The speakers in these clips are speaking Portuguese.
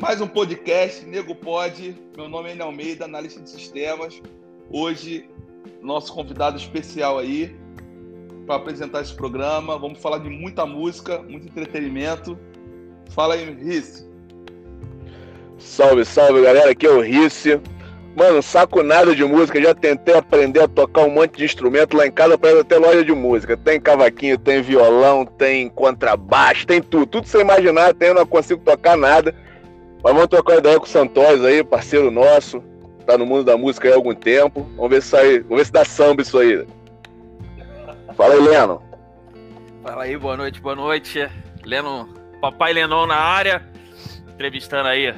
Mais um podcast, Nego Pode. Meu nome é Enel Almeida, analista de sistemas. Hoje, nosso convidado especial aí para apresentar esse programa. Vamos falar de muita música, muito entretenimento. Fala aí, Rice. Salve, salve, galera. Aqui é o Rice. Mano, saco nada de música. Já tentei aprender a tocar um monte de instrumento lá em casa para ter loja de música. Tem cavaquinho, tem violão, tem contrabaixo, tem tudo. Tudo sem imaginar, tem, eu não consigo tocar nada. Mas vamos trocar ideia com o Santos aí, parceiro nosso. Tá no mundo da música há algum tempo. Vamos ver se sai, vamos ver se dá samba isso aí. Fala aí, Leno. Fala aí, boa noite, boa noite. Leno, papai Lenon na área, entrevistando aí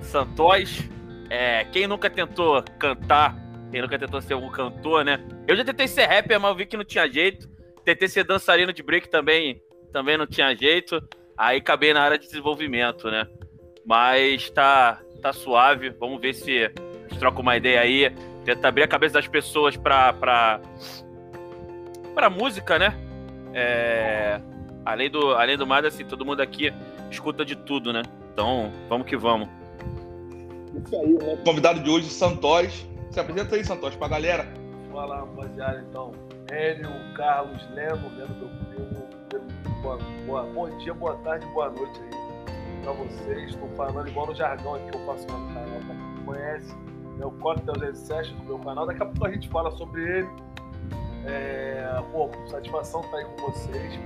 Santos. É, quem nunca tentou cantar, quem nunca tentou ser um cantor, né? Eu já tentei ser rapper, mas eu vi que não tinha jeito. Tentei ser dançarino de break também, também não tinha jeito. Aí acabei na área de desenvolvimento, né? Mas tá, tá suave. Vamos ver se a gente troca uma ideia aí. Tenta abrir a cabeça das pessoas pra, pra, pra música, né? É, além, do, além do mais, assim, todo mundo aqui escuta de tudo, né? Então, vamos que vamos. Isso aí, né? Convidado de hoje, Santos. Se apresenta aí, Santos, pra galera. Fala, rapaziada, então. Hélio, Carlos, Leno, Leno, meu primo. Boa, boa, bom dia, boa tarde, boa noite aí para vocês. Estou falando igual no jargão aqui que eu faço no canal, para quem conhece. É o Cocktail Zen Session do meu canal. Daqui a pouco a gente fala sobre ele. É, pô, satisfação estar tá aí com vocês.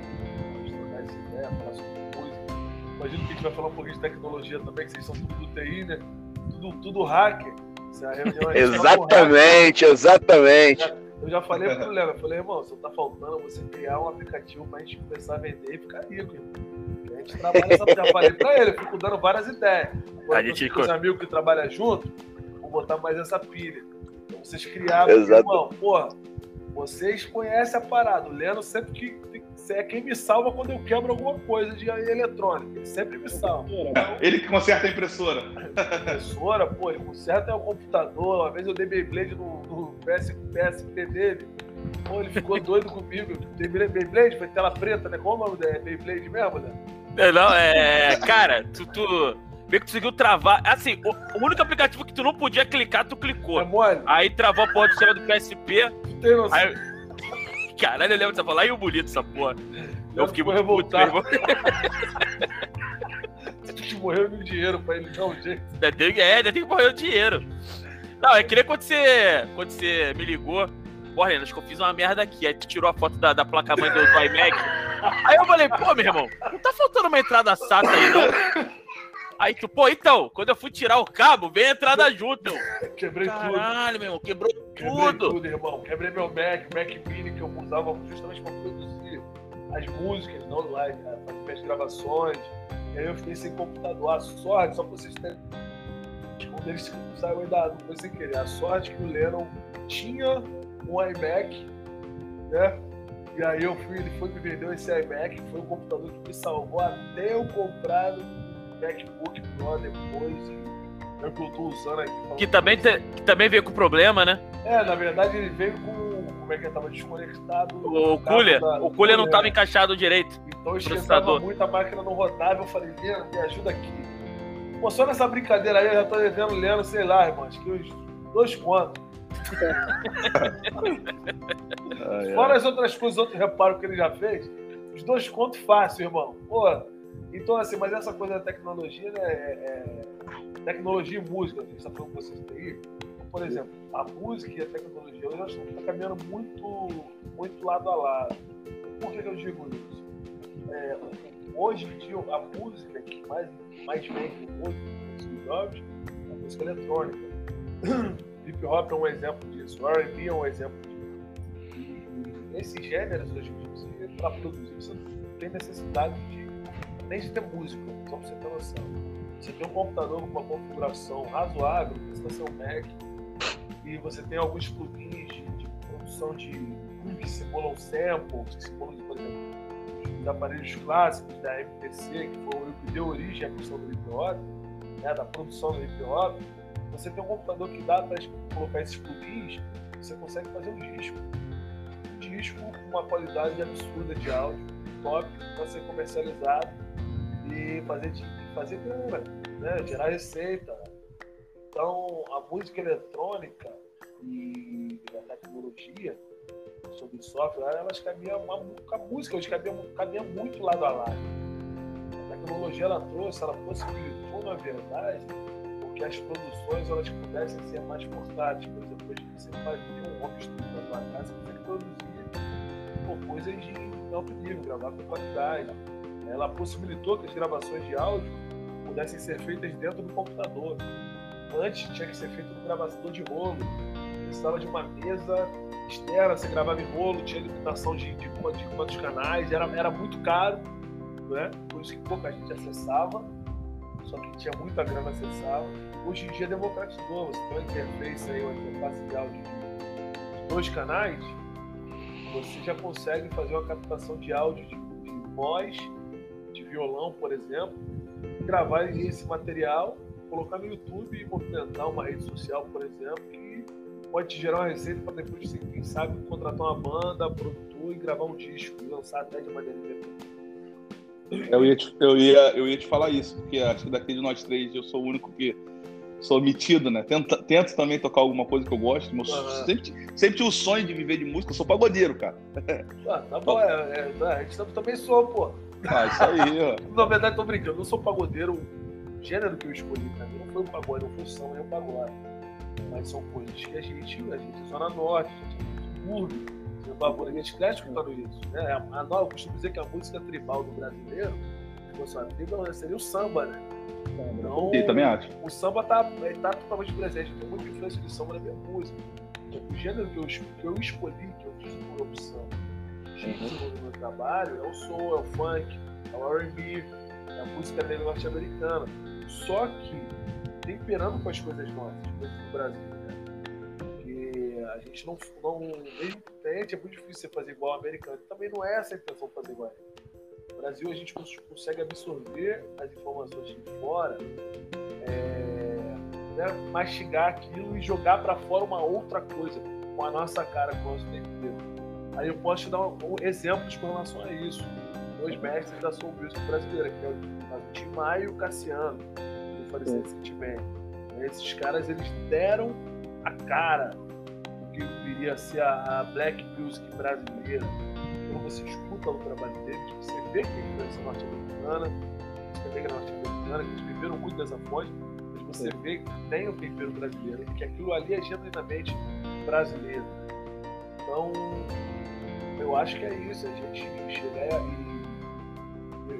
Vamos trocar essa ideia, falar sobre música. Imagino que a gente vai falar um pouquinho de tecnologia também, que vocês são tudo do TI, né? Tudo, tudo hacker. É exatamente, exatamente. Eu já falei pro Léo, eu falei, irmão, só tá faltando você criar um aplicativo pra gente começar a vender e ficar rico, irmão. Gente trabalha essa. Já falei pra ele, eu fico dando várias ideias. a gente... Com os amigos que trabalham junto, vou botar mais essa pilha. Então vocês criaram, Exato. irmão, porra, vocês conhecem a parada. O Leno sempre que é quem me salva quando eu quebro alguma coisa de eletrônica. Ele sempre me salva. Então, ele que conserta a impressora. A impressora, pô, ele conserta o computador. Uma vez eu dei Beyblade no, no PS, PSP dele. Pô, ele ficou doido comigo. Dei Beyblade, foi tela preta, né? Qual o nome da Beyblade mesmo, né? Não, é. Cara, tu. tu... Meio que conseguiu travar. Assim, o, único aplicativo que tu não podia clicar, tu clicou. É mole. Aí travou a porra do sistema do PSP. Tu tem noção. Aí, Caralho, eu lembro dessa porra. Lá e o bonito essa porra. Eu, eu fiquei muito revoltado. que morreu no dinheiro pra ele dar um jeito. É, tem que morrer o dinheiro. Não, é que nem quando você, quando você me ligou. Porra, acho que eu fiz uma merda aqui. Aí tu tirou a foto da, da placa-mãe do, do iMac. Aí eu falei, pô, meu irmão, não tá faltando uma entrada SATA aí, não? Aí tu, pô, então, quando eu fui tirar o cabo, veio a entrada junto. Quebrei Caralho, tudo. Caralho, meu irmão, quebrou Quebrei tudo. tudo, irmão. Quebrei meu Mac, Mac Mini que eu usava justamente pra produzir as músicas, não live, né? pra fazer as gravações. E aí eu fiquei sem computador. A sorte, só pra vocês terem. Quando eles saiu ainda não foi sem querer. A sorte que o Lennon tinha um iMac, né? E aí eu fui, ele foi me vendeu esse iMac, foi o computador que me salvou até eu comprar MacBook Pro depois é o que eu tô usando aqui. Que também, te, que também veio com problema, né? É, na verdade ele veio com. Como é que tava desconectado? O cooler. Da, o cooler não tava encaixado direito. Então esquentava muito, a máquina não rodava. Eu falei, Leno, me ajuda aqui. Pô, só nessa brincadeira aí eu já tô devendo Leno, sei lá, irmão, acho que uns dois contos. Fora as outras coisas, outros reparos que ele já fez, os dois contos fácil, irmão. Pô, então, assim, mas essa coisa da tecnologia, né? É, é, tecnologia e música, a gente está falando com vocês aí. Por exemplo, a música e a tecnologia hoje estão caminhando muito, muito lado a lado. Por que, que eu digo isso? É, hoje em dia, a música que mais, mais vem nos jovens é a música eletrônica. Hip hop é um exemplo disso, o RB é um exemplo disso. E esses gêneros hoje em dia, para produzir, você não tem necessidade de nem de ter música, só para você ter noção. Você tem um computador com uma configuração razoável, está um Mac, e você tem alguns plugins de, de produção de que simulam samples, que simulam, por exemplo, os aparelhos clássicos da MPC, que foi o que deu origem à questão do hip hop, né, da produção do hip hop. Você tem um computador que dá para colocar esses plugins, você consegue fazer um disco. Um disco com uma qualidade absurda de áudio, top, para ser comercializado e fazer, fazer grana. né? gerar receita. Então, a música eletrônica e a tecnologia sobre software, elas caminham, a música hoje caminha muito lado a lado. A tecnologia ela trouxe, ela possibilitou, na verdade, que as produções elas pudessem ser mais portáteis. Por exemplo, hoje você faz um home studio na sua casa, você produzir pô, coisas de alto nível, gravar com qualidade. Ela possibilitou que as gravações de áudio pudessem ser feitas dentro do computador. Antes tinha que ser feito no gravador de rolo. Precisava de uma mesa externa, você gravava em rolo, tinha limitação de, de, de quantos canais, era, era muito caro, né? por isso que pouca gente acessava só que tinha muita grana acessava. Hoje em dia democratizou, você tem uma interface aí, uma interface de áudio de dois canais, você já consegue fazer uma captação de áudio de, de voz, de violão, por exemplo, gravar esse material, colocar no YouTube e movimentar uma rede social, por exemplo, que pode te gerar uma receita para depois, quem sabe, contratar uma banda, produtor e gravar um disco e lançar até de maneira independente. Eu ia, te, eu, ia, eu ia te falar isso, porque acho que daqui de nós três eu sou o único que sou metido, né? Tento, tento também tocar alguma coisa que eu gosto. Meu, uhum. sempre, sempre tive o sonho de viver de música, eu sou pagodeiro, cara. Ah, tá bom, é, é, a gente também sou, pô. Ah, isso aí, ó. Na verdade, tô brincando, eu não sou pagodeiro. O gênero que eu escolhi pra mim não foi o pagode, não foi o samba, nem o pagode. Mas são coisas que a gente, a gente é Zona Norte, a gente é subúrbio o bagulho, a gente cresce escutando isso. Né? A, a, eu costumo dizer que a música tribal do brasileiro, se fosse uma tribo, seria o samba, né? Então, Sim, também acho. O samba tá, tá totalmente presente, tem muita influência de samba na minha música. O gênero que eu, que eu escolhi, que eu fiz por opção, uhum. no meu trabalho, é o soul, é o funk, é o R&B, é a música negra norte-americana. Só que temperando com as coisas nossas, coisas do Brasil a gente não, não mesmo que tente, é muito difícil você fazer igual ao americano. Também não é essa a intenção fazer igual. No Brasil a gente consegue absorver as informações de fora, é, né, mastigar aquilo e jogar para fora uma outra coisa, com a nossa cara, com o nosso tempero. Aí eu posso te dar um, um exemplos com relação a isso. Dois mestres da Soul Music brasileira, que é o Tim Maia e o Cassiano, que faleceram recentemente. Esses caras, eles deram a cara que viria a ser a, a black music brasileira. Quando você escuta o trabalho deles, você vê que a influência norte-americana, música negra norte-americana, que eles viveram muito dessa fonte, mas você vê que tem o tempero brasileiro, que aquilo ali é genuinamente brasileiro. Então, eu acho que é isso, a gente chegar e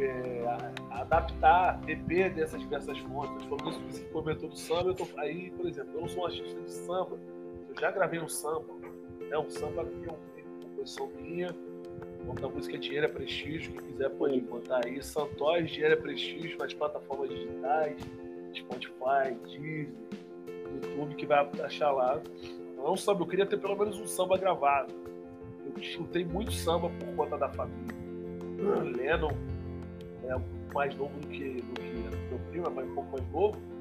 é, adaptar, beber dessas diversas fontes. Falando isso que você comentou do samba, eu tô, aí, por exemplo, eu não sou um artista de samba, já gravei um samba, né? um samba que é uma composição minha. O nome da música é Dinheiro é Prestígio, quem quiser pode botar aí. Santóis, Dinheiro é Prestígio nas plataformas digitais, Spotify, Disney, YouTube, que vai achar lá. Não é um samba, eu queria ter pelo menos um samba gravado. Eu chutei muito samba por conta da família. Lennon é mais novo do que, do que meu primo, é um pouco mais novo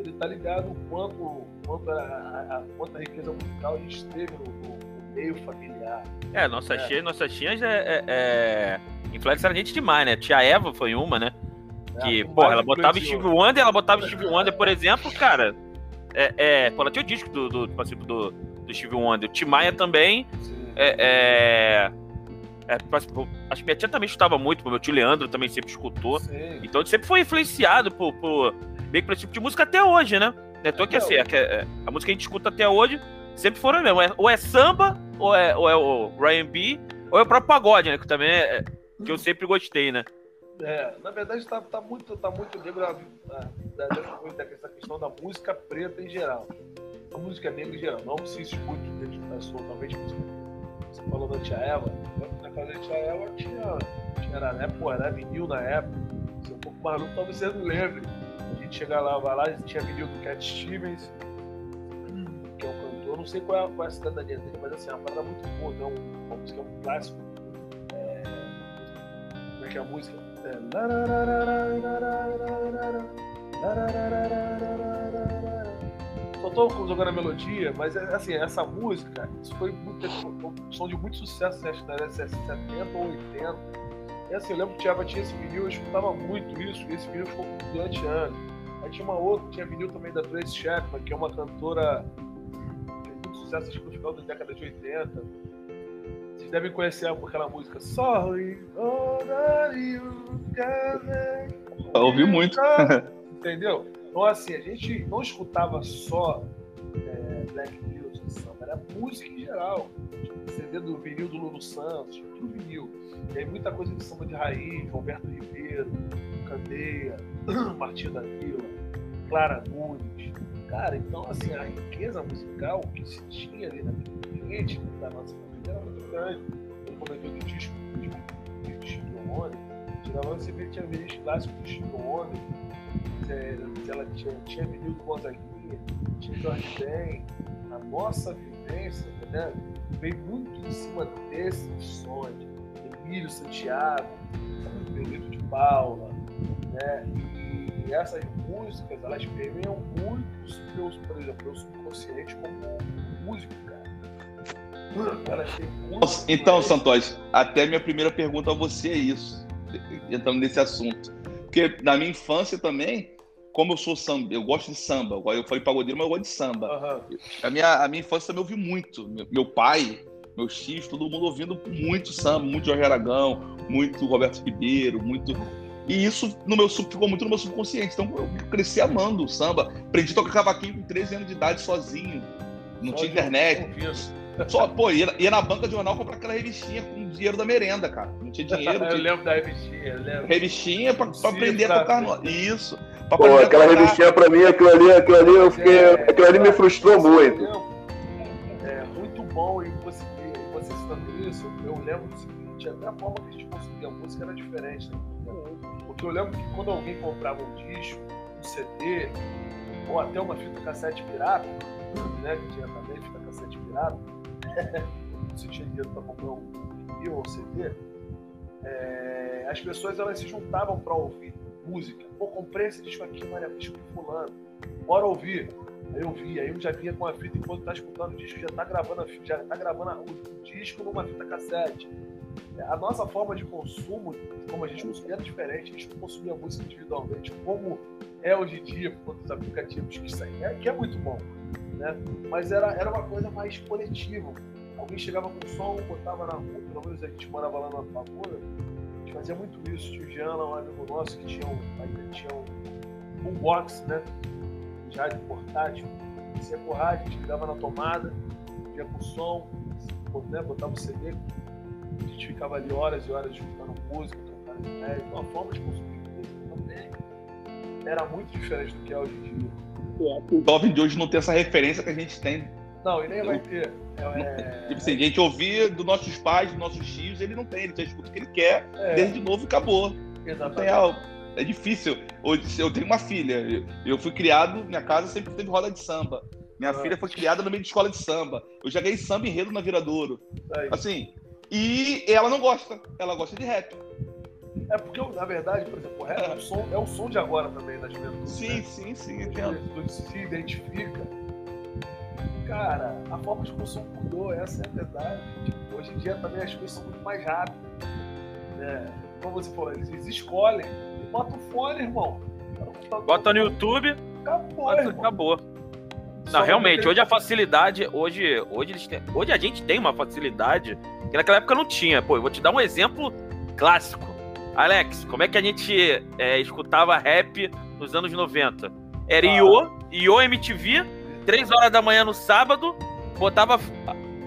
ele está ligado o quanto, quanto, a, a, quanto a riqueza musical a gente teve no, no, meio familiar. É, nossa é. tia, nossas tias é, é, é... influenciaram a gente demais, né? Tia Eva foi uma, né? É, que, porra, ela botava Steve Wonder, ela botava Steve Wonder, por exemplo, cara. É, é, pô, ela tinha o disco do, do, do, tipo, do, do Steve Wonder. O Tim Maia também. É, é, é, acho que minha tia também escutava muito, meu tio Leandro também sempre escutou. Sim. Então ele sempre foi influenciado por, por, que pra esse tipo de música até hoje, né? É tô que assim, a, é, a música que a gente escuta até hoje sempre foram mesmo. É, ou é samba, ou é, ou é o Ryan B, ou é o próprio pagode, né? Que também é, é que eu sempre gostei, né? É, na verdade tá, tá muito, tá muito negra essa questão da música preta em geral. A música negra em geral. Não se escute totalmente música negra. Você falou da Tia Eva. Na casa da Tia Eva tinha, tinha era, né, pô, era vinil na época. Se um pouco maluco, talvez você não lembre gente chegar lá, vai lá, tinha vídeo do Cat Stevens, que é um cantor, não sei qual é, qual é a cidadania dele, mas assim, é uma parada muito boa, né? uma música um clássico. É... Como é que é a música? É... Só tô jogando a melodia, mas assim, essa música, isso foi muito, um som de muito sucesso, acho que na década 70 ou 80. E assim, eu lembro que o Tiago tinha esse vinil, eu escutava muito isso, e esse vinil ficou durante anos. Aí tinha uma outra, tinha vinil também da Trace Chapman, que é uma cantora que fez muito sucesso acho que no final da década de 80. Vocês devem conhecer aquela música Sorry, you Ouvi muito. Entendeu? Então, assim, a gente não escutava só é, Black Music, samba, era música em geral. CD do vinil do Lulu Santos, tudo vinil. E aí muita coisa de samba de raiz, Roberto Ribeiro, Candeia, Martim da Vila, Clara Nunes. Cara, então assim, a riqueza musical que se tinha ali na gente da nossa família era muito grande. Ele comentou do disco do Chico Rony, tirava você vê tinha vídeos clássicos do Chico Rony, ela tinha, tinha vinil do Gonzaguinha, tinha Jorge Ben, a nossa vivência, né, veio muito em cima desses sons, Emílio Santiago, Benito de Paula, né, essas músicas, elas permeiam muito o meu, por exemplo, o subconsciente como músico, cara. Então, Santos, até minha primeira pergunta a você é isso, entrando nesse assunto. Porque na minha infância também, como eu sou samba, eu gosto de samba. Eu falei pagodeiro, mas eu gosto de samba. Uhum. A, minha, a minha infância também ouvi muito. Meu, meu, pai, meus tios, todo mundo ouvindo muito samba, muito Jorge Aragão, muito Roberto Ribeiro, muito. E isso no meu ficou muito no meu subconsciente. Então eu cresci amando o samba. Aprendi a tocar cavaquinho com 13 anos de idade sozinho. Não Só tinha internet. Só, pô, ia, ia, na banca de jornal comprar aquela revistinha com dinheiro da merenda, cara. Não tinha dinheiro. eu lembro da revistinha, eu lembro. Revistinha pra, pra aprender a tocar no... Isso. Pô, aquela revistinha pra mim, aquilo ali, aquilo ali, eu fiquei. É, aquilo ali me frustrou muito. É muito bom, e você, você citando isso, eu lembro do seguinte, até a forma que a gente consumia a música era diferente, né? Eu lembro que quando alguém comprava um disco, um CD, ou até uma fita cassete pirata, né? Que tinha também fita cassete pirata, você tinha dinheiro para comprar um vinil ou CD, é, as pessoas elas se juntavam para ouvir música. Pô, comprei esse disco aqui, Maria Disco fulano. Bora ouvir. Aí eu vi, aí eu já vinha com a fita enquanto tá escutando o disco, já tá gravando, a, já tá gravando o disco numa fita cassete. A nossa forma de consumo, como a gente consumia, era diferente. A gente consumia música individualmente, como é hoje em dia, por conta dos aplicativos que saem, é, que é muito bom. Né? Mas era, era uma coisa mais coletiva. Alguém chegava com som, botava na rua, pelo menos a gente morava lá na Pavura, gente fazia muito isso. Tio um amigo nosso que tinha um, ainda tinha um boombox, né? Já de portátil. Rádio, a gente ligava na tomada, ia com som, né? botava o CD. A gente ficava ali horas e horas escutando música, trocando ideia. Uma forma de consumir música também era muito diferente do que é hoje em dia. O jovem de hoje não tem essa referência que a gente tem não, e nem vai ter. É... Tipo assim, a gente ouvia dos nossos pais, dos nossos tios, ele não tem, ele já escuta o que ele quer, é. desde novo e acabou. Exatamente. É difícil. Eu tenho uma filha, eu fui criado, minha casa sempre teve roda de samba. Minha ah. filha foi criada no meio de escola de samba. Eu já ganhei samba enredo na Viradouro. É assim, e ela não gosta, ela gosta de rap. É porque, na verdade, por exemplo, o rap é, o som, é o som de agora também da juventude. Sim, né? sim, sim. Tu se identifica cara, a forma de consumo mudou, essa é a verdade. Tipo, hoje em dia também as coisas são muito mais rápidas. Né? Como você falou, eles, eles escolhem. E bota o fone, irmão. Bota no YouTube. Acabou, bota, acabou. Não, realmente, hoje a facilidade, hoje, hoje, eles têm, hoje a gente tem uma facilidade que naquela época não tinha. Pô, eu vou te dar um exemplo clássico. Alex, como é que a gente é, escutava rap nos anos 90? Era ah. IO, IO MTV, 3 horas da manhã no sábado, botava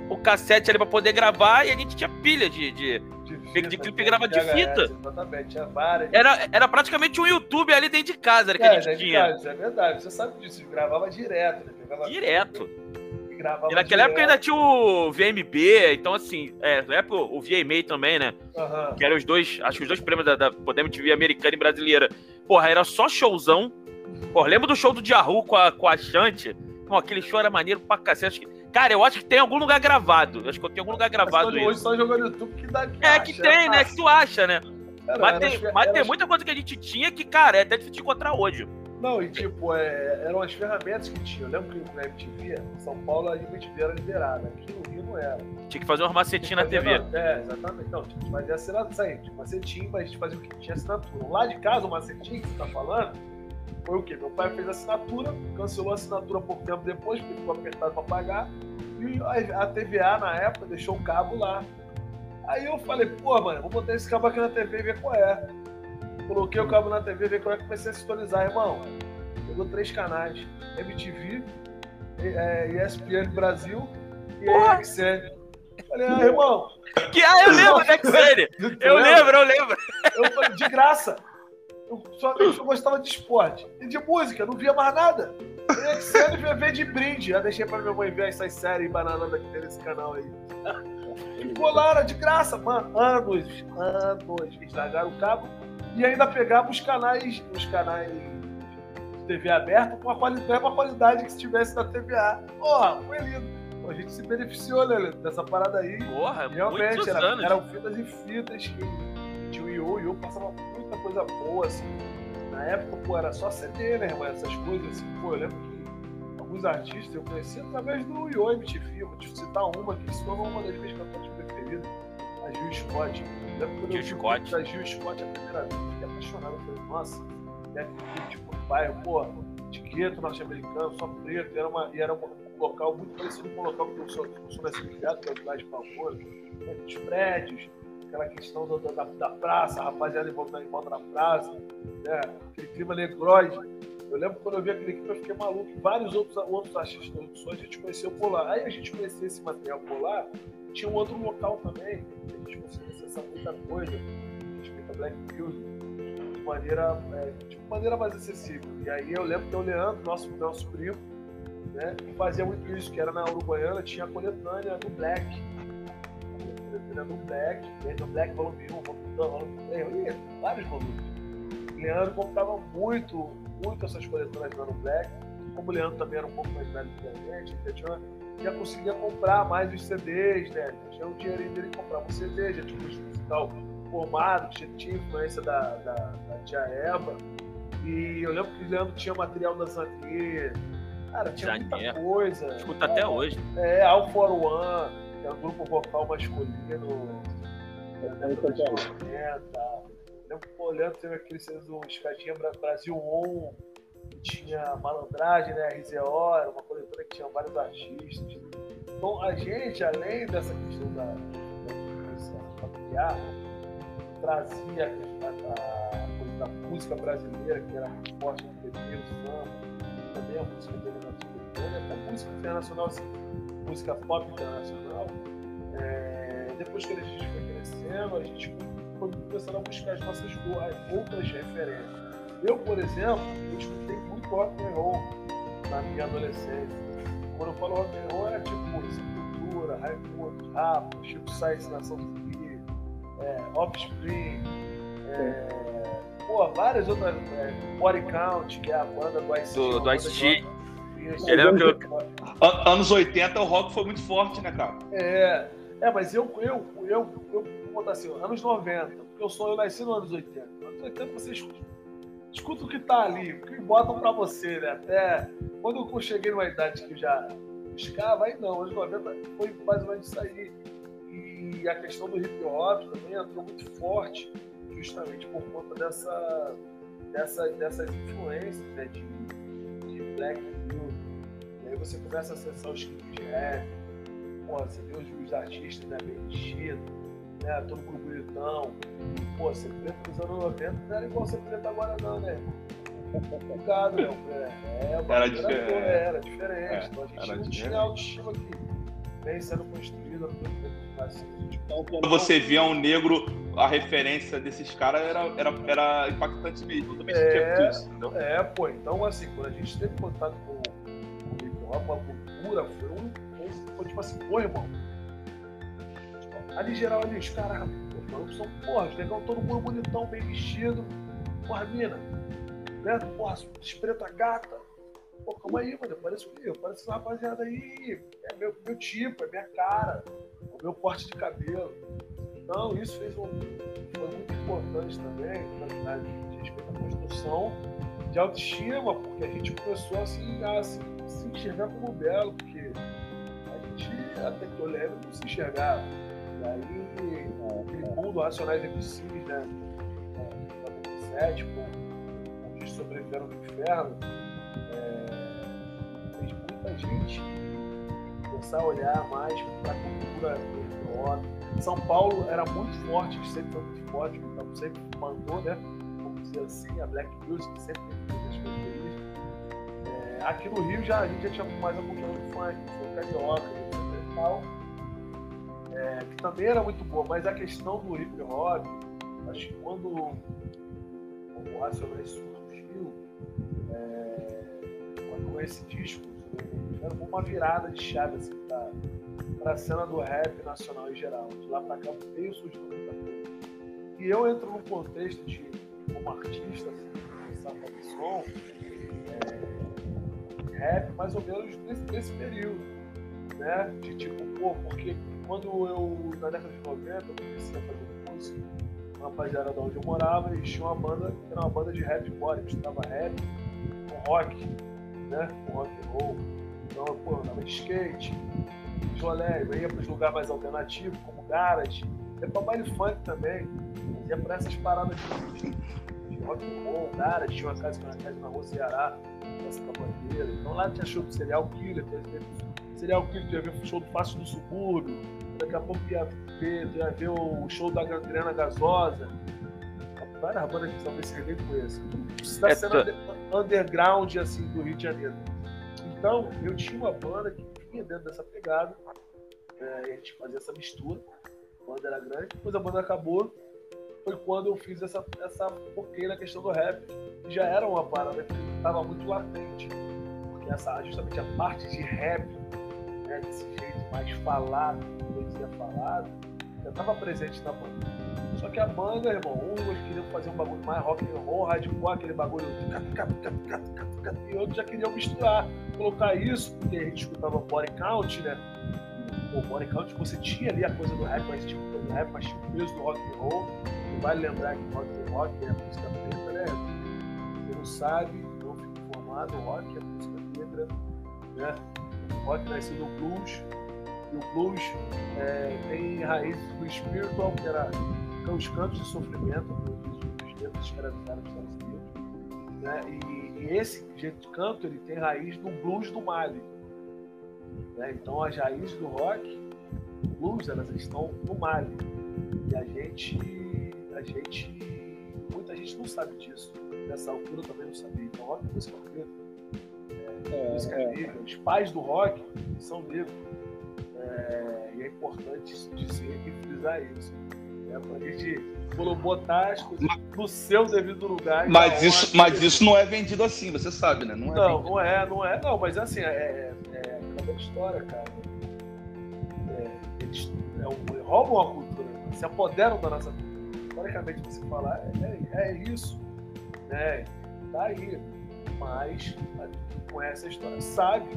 o cassete ali pra poder gravar e a gente tinha pilha de, de, de, fita, de clipe grava de fita. Exatamente, tinha várias. Era, era praticamente um YouTube ali dentro de casa que é, a gente tinha. Casa, é verdade, você sabe disso, gravava direto. Né? Gravava direto. E, e naquela direto. época ainda tinha o VMB, então assim, é, na época o VMA também, né? Uhum. Que eram os dois, acho que os dois prêmios da, da Podemos TV americana e brasileira. Porra, era só showzão. Porra, lembra do show do Jahu com a, com a Shanti? Pô, aquele show era maneiro pra cacete. Que... Cara, eu acho que tem algum lugar gravado. Eu acho que tem algum lugar gravado mas hoje só jogando YouTube que dá que É, que tem, né? Que tu acha, né? Cara, mas tem, mas tem muita coisa que a gente tinha que, cara, é até difícil de encontrar hoje. Não, e tipo, é, eram as ferramentas que tinha. Eu lembro que na MTV, São Paulo, a MTV era liberada. Aqui no Rio não era. Tinha que fazer uma macetinha na TV. é, exatamente. Não, tinha que fazer assinatura. Tinha macetinho, mas a gente fazia o que? Tinha assinatura. Lá de casa, o macetinho que você tá falando, foi o quê? Meu pai fez assinatura, cancelou a assinatura pouco tempo depois, porque ficou apertado para pagar, e a TVA na época deixou o cabo lá. Aí eu falei, pô, mano, vou botar esse cabo aqui na TV e ver qual é. Coloquei o cabo na TV, ver qual é que comecei a sintonizar, irmão. Pegou três canais: MTV, é, ESPN Brasil e XN. Falei, ah, irmão. Que, ah, eu lembro da XN! Eu lembro, eu lembro. Eu falei, de graça. Eu só, eu só gostava de esporte. E de música, não via mais nada. E XN ver de brinde. Já deixei pra minha mãe ver essas séries bananadas que tem nesse canal aí. Lá, era de graça, mano. Anos, anos. Eles largaram o cabo e ainda pegava os canais, os canais de TV aberta com a qualidade, uma qualidade que se tivesse na TVA. Porra, foi lindo. A gente se beneficiou, né, dessa parada aí. Porra, Realmente, era, anos. eram fitas e fitas. De o Yu, o Yu passava muita coisa boa, assim. Na época, pô, era só CD, né, irmão? Essas coisas, assim. Pô, eu lembro que alguns artistas eu conheci através do Yu MTV. Vou te citar uma que se tornou uma das minhas cantoras preferidas, a Gil Scott. Eu lembro quando Gil Scott. a Gil Scott a primeira vez, eu fiquei apaixonado. Eu falei, nossa, deve ter tipo um bairro, pô, de gueto norte-americano, só preto, e era, uma, e era um local muito parecido com o local que eu sou, que eu sou nesse criado, que é o Village de Palmeiras, né, os prédios, aquela questão do, da, da praça, a rapaziada em volta, em volta da praça, né, aquele clima negroide. Eu lembro quando eu vi aquele clipe, eu fiquei maluco. Vários outros, outros artistas som a gente conheceu por lá. Aí a gente conhecia esse material por lá, tinha um outro local também, que a gente conseguia acessar muita coisa, respeito a Black Music, de maneira, é, de maneira mais acessível. E aí eu lembro que o Leandro, nosso, nosso primo, né, fazia muito isso, que era na Uruguaiana, tinha a coletânea do Black. Coletânea do Black, do Black volume 1, volume 2, volume 3, vários volumes. O Leandro comprava muito, muito essas coletâneas lá no Black. Como o Leandro também era um pouco mais velho que a gente, já, já conseguia comprar mais os CDs, né? Tinha o dinheiro dele e comprava um CD, já tinha um musical formado, que tinha influência da, da, da tia Eva. E eu lembro que o Leandro tinha material da Zantier, Cara, tinha muita Zanier. coisa. Escuta até hoje. É, All for One, que é um grupo vocal masculino. é, da década de 90. Lembro que o Leandro teve aquele um escadinha Bra- Brasil On, tinha malandragem, né? RZO, era uma coletora que tinha vários artistas. Então a gente, além dessa questão da, da familiar, trazia a, a, a música brasileira, que era muito forte no TV, o samba, também a música internacional, a música internacional, assim, música pop internacional. É, depois que a gente foi crescendo, a gente foi começando a buscar as nossas outras referências. Eu, por exemplo, eu escutei muito rock and roll na minha adolescência. Quando eu falo rock and roll, é tipo Sepultura, Raimundo, Rafa, Chico Sainz, Nação Zumbi, é, Offspring, é, pô, várias outras, é, Body Count, que é a banda do Ice Do- do Ice-T. que eu- lembro que eu- An- Anos 80 o rock foi muito forte, né, cara? É, é, mas eu, eu, eu, eu vou botar assim, anos 90, porque eu sou, eu nasci nos anos 80. Nos anos 80 você escuta, escuta o que tá ali, o que botam pra você, né? Até quando eu cheguei numa idade que já buscava, aí não, anos 90 foi mais ou menos isso aí. E a questão do hip hop também entrou muito forte, justamente por conta dessa, dessa, dessas influências né, de, de black music. E aí você começa a acessar os clipes de rap, pô, você vê os, artistas né, bem vestidos, né, todo mundo bonitão. Pô, ser preto nos anos 90 não era igual ser preto agora não, né? Complicado, né? É, Era era, diferente. é, era diferente. É, então a gente era não diferente. tinha autoestima que vem sendo construída assim, gente Quando você via um negro, a referência desses caras era, era, era impactante mesmo. Eu também sentia É. muito isso, entendeu? É, pô, então assim, quando a gente teve contato com, com o hip hop, a cultura, foi um. Foi, foi tipo assim, pô, irmão. Ali geral ali, os caras, são, porra, os negão, todo mundo bonitão, bem vestido. Porra, mina, né? Porra, espreta gata. Pô, calma aí, mano, eu pareço o quê? Eu pareço essa rapaziada aí. É meu, meu tipo, é minha cara, é o meu corte de cabelo. Então, isso fez um, foi muito importante também, na verdade, de respeito à construção de autoestima, porque a gente começou assim, a se, se enxergar como belo, porque a gente, até que eu lembro, não se enxergava. E aí, aquele boom do Racionais MCs, né? em 97, com o Disco Sobrevivente, Inverno no Inferno, é, fez muita gente começar a olhar mais para a cultura do rock. São Paulo era muito forte, sempre foi muito forte, então sempre mandou, né? Vamos dizer assim, a Black Music sempre teve as coisas é, Aqui no Rio já, a gente já tinha mais a cultura do funk, foi carioca, e tal. É, que também era muito boa, mas a questão do hip hop, acho que quando o Racionais surgiu, é, com esse disco, era uma virada de chave assim, para a cena do rap nacional em geral. De lá para cá veio surgindo muita coisa. E eu entro num contexto de, como artista, assim, de som, é, rap mais ou menos nesse, nesse período. Né? De tipo, pô, porque quando eu, na década de 90, eu comecei a fazer música, uma rapaziada de onde eu morava, eles tinham uma banda, que era uma banda de rap core, misturava rap com rock, né? Com rock and roll. Então, pô, andava de skate, rolé, eu ia para os lugares mais alternativos, como garage, ia para baile funk também, ia para essas paradas de, de rock and roll, garage, tinha uma casa, uma casa na rua Ceará, essa bandeira. Então lá tinha show do Serial Killer, Serial Killer, o show do Passo do Subúrbio, daqui a pouco ia ver, ia ver o show da Gangrena Gasosa. Várias bandas que talvez você nem conheça. Isso da é cena underground assim, do Rio de Janeiro. Então, eu tinha uma banda que vinha dentro dessa pegada, é, a gente fazia essa mistura, a banda era grande, depois a banda acabou, foi quando eu fiz essa, essa foquei na questão do rap, que já era uma parada que estava muito latente, porque essa, justamente a parte de rap, né, desse jeito mais falado, poesia falada, já estava presente na banda. Só que a banda, irmão, uns queriam fazer um bagulho mais rock and roll, hardcore, aquele bagulho e outros já queriam misturar, colocar isso, porque a gente escutava body count, né? O body count você tinha ali a coisa do rap, mas tinha coisa do rap, mas tinha o peso do rock and roll. E vale lembrar que rock and rock é a música preta, né? Você não sabe, não fica informado, rock é a música negra, né? O rock nasceu do blues, e o blues é, tem raízes do spiritual, que era os cantos de sofrimento dos negros escravizados nos Estados Unidos. Né? E, e, esse jeito de canto ele tem raiz no blues do Mali. Né? Então as raízes do rock, blues, elas estão no Mali. E a gente, a gente, muita gente não sabe disso. Nessa altura eu também não sabia. Então rock é música preta. É, é, música é. negra. Os pais do rock são negros. É, e é importante dizer e frisar isso. Né? Pra gente botar as coisas no seu devido lugar. Mas isso, mas isso não é vendido assim, você sabe, né? Não, é não, não é, não é, não, mas assim, é, é, é aquela história, cara. É, eles é, roubam a cultura, né? se apoderam da nossa cultura. Historicamente, você falar, é, é, é isso, né? Tá aí. Mas com essa história, sabe?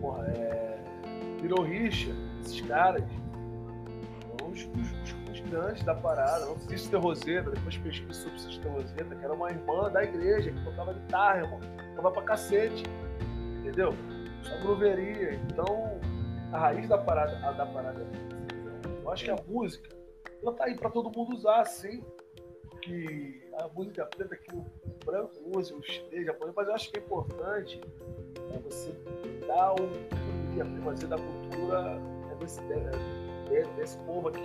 Porra, é, virou rixa, esses caras, os, os, gigante da parada, o Cícero Roseta, depois pesquisei sobre Cícero Roseta, que era uma irmã da igreja, que tocava guitarra, irmão, tocava pra cacete, entendeu? Só groveria. Então, a raiz da parada, a da parada é Eu acho que a música, ela tá aí pra todo mundo usar, assim, que a música preta que o branco use, o chinês, japonês, mas eu acho que é importante é você dar o que a primazia da cultura é desse, é, desse povo aqui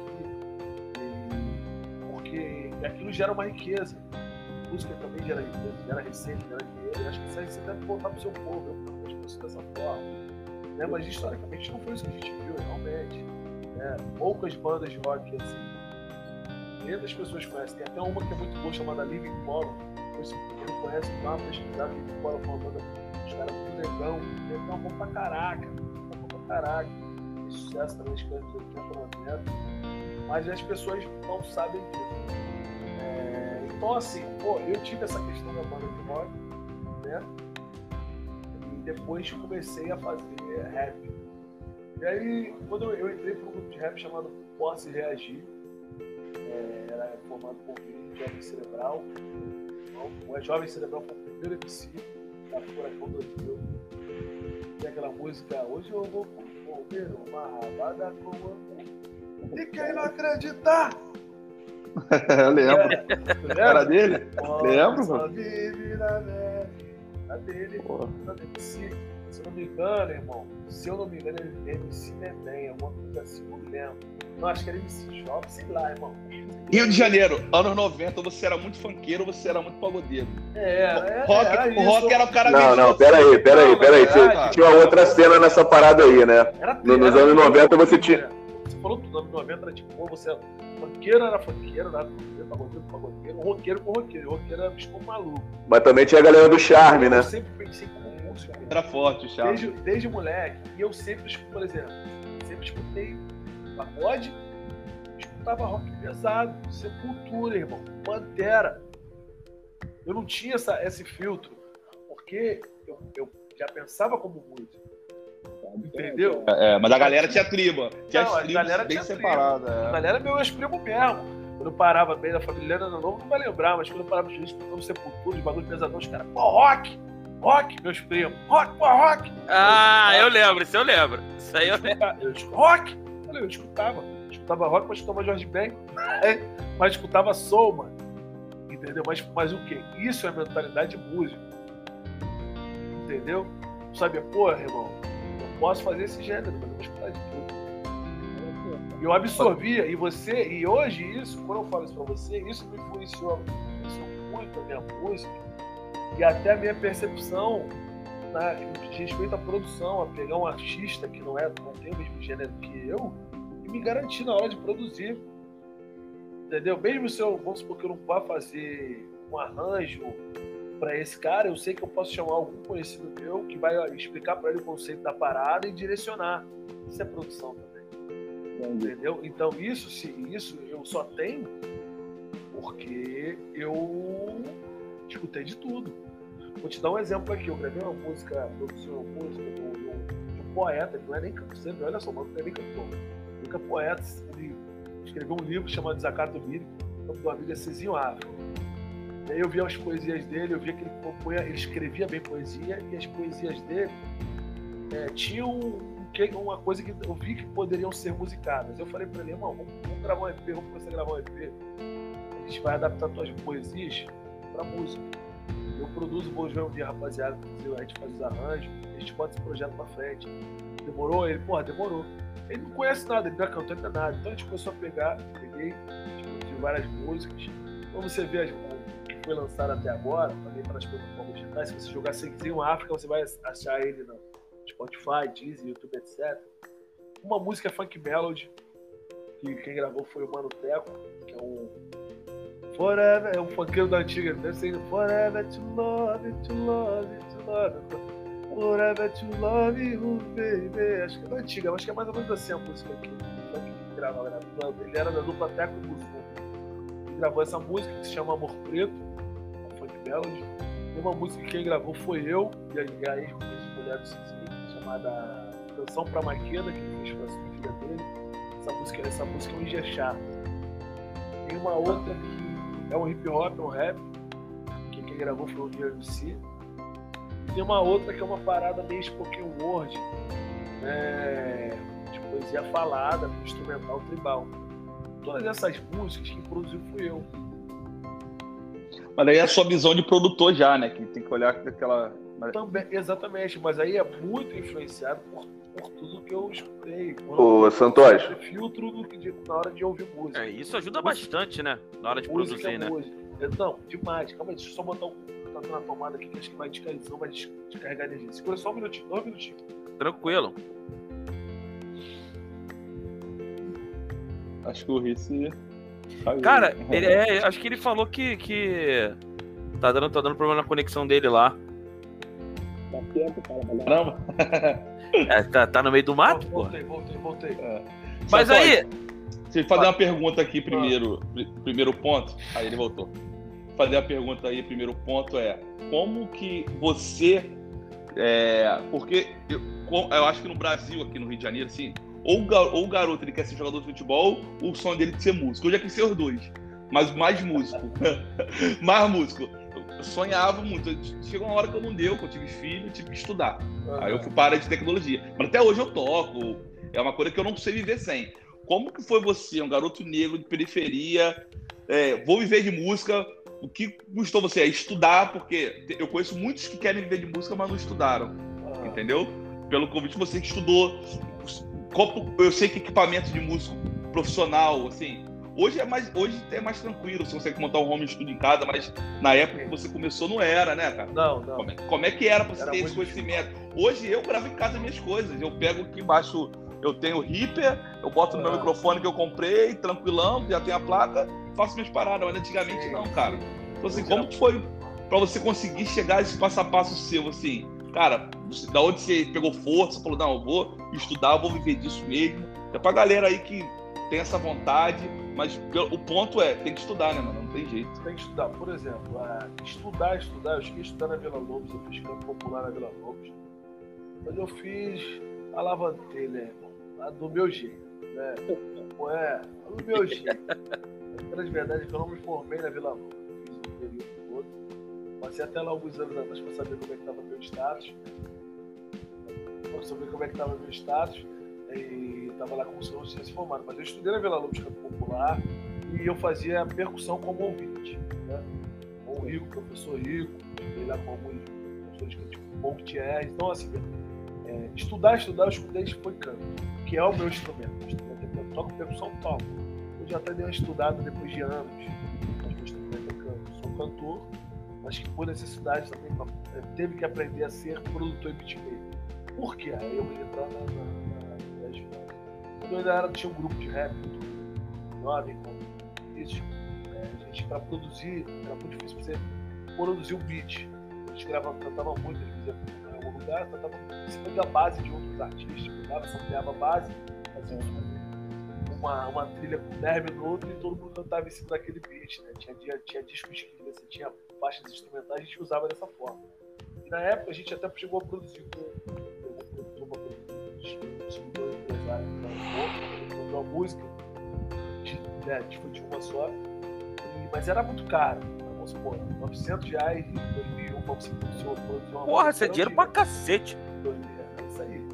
porque aquilo gera uma riqueza. A música também gera riqueza, gera receita, gera dinheiro. Eu acho que você deve voltar para o seu povo, para as pessoas dessa forma. Né? Mas historicamente não foi isso que a gente viu, realmente. Né? Poucas bandas de rock assim. Muitas pessoas conhecem. Tem até uma que é muito boa chamada Living Color. Se você não conhece, dá uma pesquisada. Living Color foi uma banda, os caras muito negão. Negão bom pra caraca. Caraca. Tem sucesso também, os caras de 80, 90 mas as pessoas não sabem disso. É, então, assim, pô, eu tive essa questão da banda de rock, né? E depois comecei a fazer rap. E aí, quando eu, eu entrei para um grupo de rap chamado Posse Reagir, é, era formado por mim, Jovem Cerebral. Então, o Jovem Cerebral foi o primeiro MC da Furacão 2000. Tem aquela música, hoje eu vou comer uma rabada com amor e quem não acreditar, Eu lembro. Era dele? Lembro. Só vive na. Era dele. Se, eu não me engano, irmão, se eu não me engano, ele MC Neném, alguma coisa assim, não lembro. Não, acho que era MC Jovem, sei lá, irmão. Rio de Janeiro, anos 90, você era muito funkeiro você era muito pagodeiro? É, é, rock, era o rock isso. era o cara Não, não, peraí, peraí, peraí. Não, Tinha, é, tinha uma outra cena nessa parada aí, né? Era No- nos era anos tudo, 90 você tudo, tinha- né? Você falou tudo, anos 90 era tipo, você era funkeiro, era funkeiro, era funkeiro, pagodeiro, pagodeiro, roqueiro com roqueiro, roqueiro era bicho maluco. Mas também tinha a galera do charme, né? Eu sempre pensei como músico, cara. Era forte o Charles. desde, desde moleque. E eu sempre, por exemplo, sempre escutei pagode, escutava rock pesado, sepultura, irmão, Pantera. Eu não tinha essa, esse filtro, porque eu, eu já pensava como músico. Entendeu? É, mas a galera tinha tribo. Tinha Não, as a tribos galera bem tinha tribo. separadas. A é. galera é meu ex-primo mesmo. Quando eu parava bem na família era novo, não vai lembrar, mas quando eu parava de escutando sepultura, de bagulho pesadão, os caras, pô, rock! Rock, meus primos, rock, pô, rock! Ah, eu lembro, isso eu lembro. Isso aí eu lembro. Eu escu- rock! Falei, eu escutava. Escutava rock, mas escutava Jorge Ben. É, mas escutava soul, mano. Entendeu? Mas, mas o quê? Isso é mentalidade de músico. Entendeu? Sabe, pô, irmão, eu posso fazer esse gênero, mas eu vou escutar de tudo. Eu absorvia, e você, e hoje isso, quando eu falo isso pra você, isso me influenciou, me influenciou muito a minha música e até a minha percepção na, de respeito à produção, a pegar um artista que não, é, não tem o mesmo gênero que eu e me garantir na hora de produzir. Entendeu? Mesmo se eu, vamos supor que eu não vá fazer um arranjo para esse cara, eu sei que eu posso chamar algum conhecido meu que vai explicar para ele o conceito da parada e direcionar. Isso é produção também. Entendeu? Então isso, se isso eu só tenho porque eu escutei de tudo. Vou te dar um exemplo aqui. Eu gravei uma música, produzi uma música de um, de um- poeta, que não é nem cantor, olha só, o não é nem cantor. Ele é poeta, ele escreveu um livro chamado Desacato Lírico, o do amigo é Cezinho Ávila. E aí eu via as poesias dele, eu via que ele, compunha, ele escrevia bem poesia, e as poesias dele é, tinham um uma coisa que eu vi que poderiam ser musicadas. Eu falei pra ele, irmão, vamos, vamos gravar um EP, vamos começar a gravar um EP. A gente vai adaptar tuas poesias pra música. Eu produzo, um dia, rapaziada, a gente faz os arranjos, a gente bota esse projeto pra frente. Demorou? Ele, porra, demorou. Ele não conhece nada, ele não é cantor, é nada. Então a gente começou a pegar, peguei, de várias músicas. Quando você vê as que foi lançado até agora, também para as plataformas digitais, se você jogar Seguizinho África, você vai achar ele no Spotify, Deezer, YouTube, etc. Uma música é Funk Melody, que quem gravou foi o Mano Teco, que é um Forever, é um funkeiro da antiga, deve ser Forever to love, to love, to love. Forever to love you, baby. Acho que é da antiga, acho que é mais ou menos assim a música aqui. Que grava, né? Ele era da dupla Teco Buzu. Gravou essa música que se chama Amor Preto, um Funk Melody. E uma música que quem gravou foi eu e a, e a ex-mulher do Cizinho, chamada Canção pra Maquena, que ele fez com a filha dele. Essa música, essa música é um Ijexá. Tem uma outra que é um hip hop, é um rap, que quem gravou foi o DMC. E tem uma outra que é uma parada meio spoken word, né, de poesia falada, instrumental tribal. Todas essas músicas que produziu fui eu. Mas daí é a sua visão de produtor já, né? Que tem que olhar com aquela. Também, exatamente, mas aí é muito influenciado por, por tudo que eu escutei. Ô, Santos. filtro do que na hora de ouvir música. É, isso ajuda bastante, né? Na hora de música produzir, é né? música. Não, demais. Calma aí, deixa eu só botar o computador na tomada aqui, que acho que vai descarregar, vai des- descarregar energia. Segura só um minutinho, dois minutinhos. Tranquilo. Acho que o Risse. Cara, ele, é, acho que ele falou que, que tá, dando, tá dando problema na conexão dele lá. Caramba. É, tá, tá no meio do mato, pô. voltei, voltei, voltei. Mas Só aí, pode- Deixa eu fazer uma pergunta aqui primeiro. pri- Primeiro ponto. Aí ele voltou. Fazer a pergunta aí, primeiro ponto é como que você. é, porque eu, eu acho que no Brasil, aqui no Rio de Janeiro, assim, ou ou o garoto ele quer ser jogador de futebol, ou o sonho dele é ser músico. Eu já quis ser os dois, mas mais músico. mais músico. Eu sonhava muito. Chegou uma hora que eu não deu, que eu tive filho, tive que estudar. Aí eu fui para a área de tecnologia. Mas até hoje eu toco. É uma coisa que eu não sei viver sem. Como que foi você, um garoto negro de periferia, é, vou viver de música. O que custou você? É estudar, porque eu conheço muitos que querem viver de música, mas não estudaram. Ah. Entendeu? Pelo convite, você que estudou. Eu sei que equipamento de músico profissional, assim, Hoje é mais, hoje é mais tranquilo, você consegue montar um home studio em casa, mas na época que você começou não era, né, cara? Não, não. Como é, como é que era para você era ter esse conhecimento? Difícil. Hoje eu gravo em casa minhas coisas. Eu pego aqui embaixo, eu tenho o Reaper, eu boto no meu ah. microfone que eu comprei, tranquilão, já tenho a placa, faço minhas paradas. Mas antigamente não, cara. Então, assim, como que foi para você conseguir chegar a esse passo a passo seu, assim? Cara, da onde você pegou força, falou, não, eu vou estudar, eu vou viver disso mesmo. É pra galera aí que tem essa vontade, mas o ponto é, tem que estudar, né, mano? Não tem jeito. Tem que estudar. Por exemplo, estudar, estudar. Eu cheguei a estudar na Vila Lobos, eu fiz campo popular na Vila Lobos. Mas eu fiz a né, irmão? Do meu jeito, né? É, do meu jeito. A verdade é que eu não me formei na Vila Lobos. Fiz um período. Passei até lá alguns anos atrás para saber como é que estava meu status. Para saber como é que estava meu status e estava lá como se não tivesse formado. Mas eu estudei na Vila Lobos Campo Popular e eu fazia percussão como ouvinte. Né? Com o Rico, professor Rico, estudei lá com alguns professores que tipo Bom Thierry. Então, assim, é, estudar, estudar, eu escutei foi canto, que é o meu instrumento. Eu toco percussão, toco. Eu já até dei estudado depois de anos, mas meu instrumento é canto. Sou cantor, mas que por necessidade também teve que aprender a ser produtor beatmaker. Por quê? Aí eu vou entrar na, na quando eu ainda era, tinha um grupo de rap jovem, com isso. É, a gente, para produzir, era muito difícil você produzir um beat. A gente gravava, cantava muito, a gente fazia em algum lugar, cantava em cima da base de outros artistas, pegava, sampleava a base, fazia uma, uma trilha com 10 minutos e todo mundo cantava em cima daquele beat, né? Tinha, tinha, tinha discos que você tinha faixas instrumentais, a gente usava dessa forma. E na época a gente até chegou a produzir com, com, com, empresário que uma música de, né, tipo, de uma só, e, mas era muito caro. Vamos supor, 900 reais em 2001 pra você produzir uma Porra, isso é dinheiro pra cacete. É isso aí.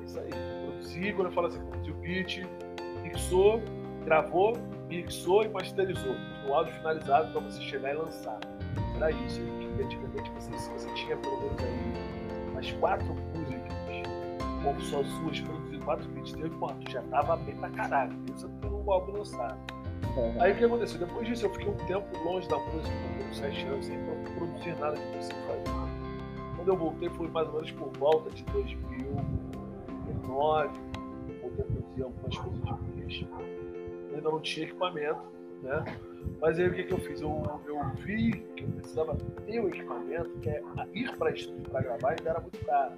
É isso aí. Produzir, quando eu falo assim, produziu o beat, mixou, gravou, mixou e masterizou. No áudio finalizado para você chegar e lançar. Era isso. E antigamente você, você tinha pelo menos aí umas quatro músicas ou só suas produzidas quatro beats teve, tu já tava bem pra caralho, isso pelo álbum lançado. Uhum. Aí o que aconteceu? Depois disso eu fiquei um tempo longe da música, por sete anos, sem produzir nada que você fazer. Quando eu voltei foi mais ou menos por volta de 2009, voltei a produzir algumas coisas de bicho. Ainda não tinha equipamento, né? Mas aí o que, que eu fiz? Eu, eu vi que eu precisava ter o equipamento, que é ir para estúdio para gravar, ainda era muito caro.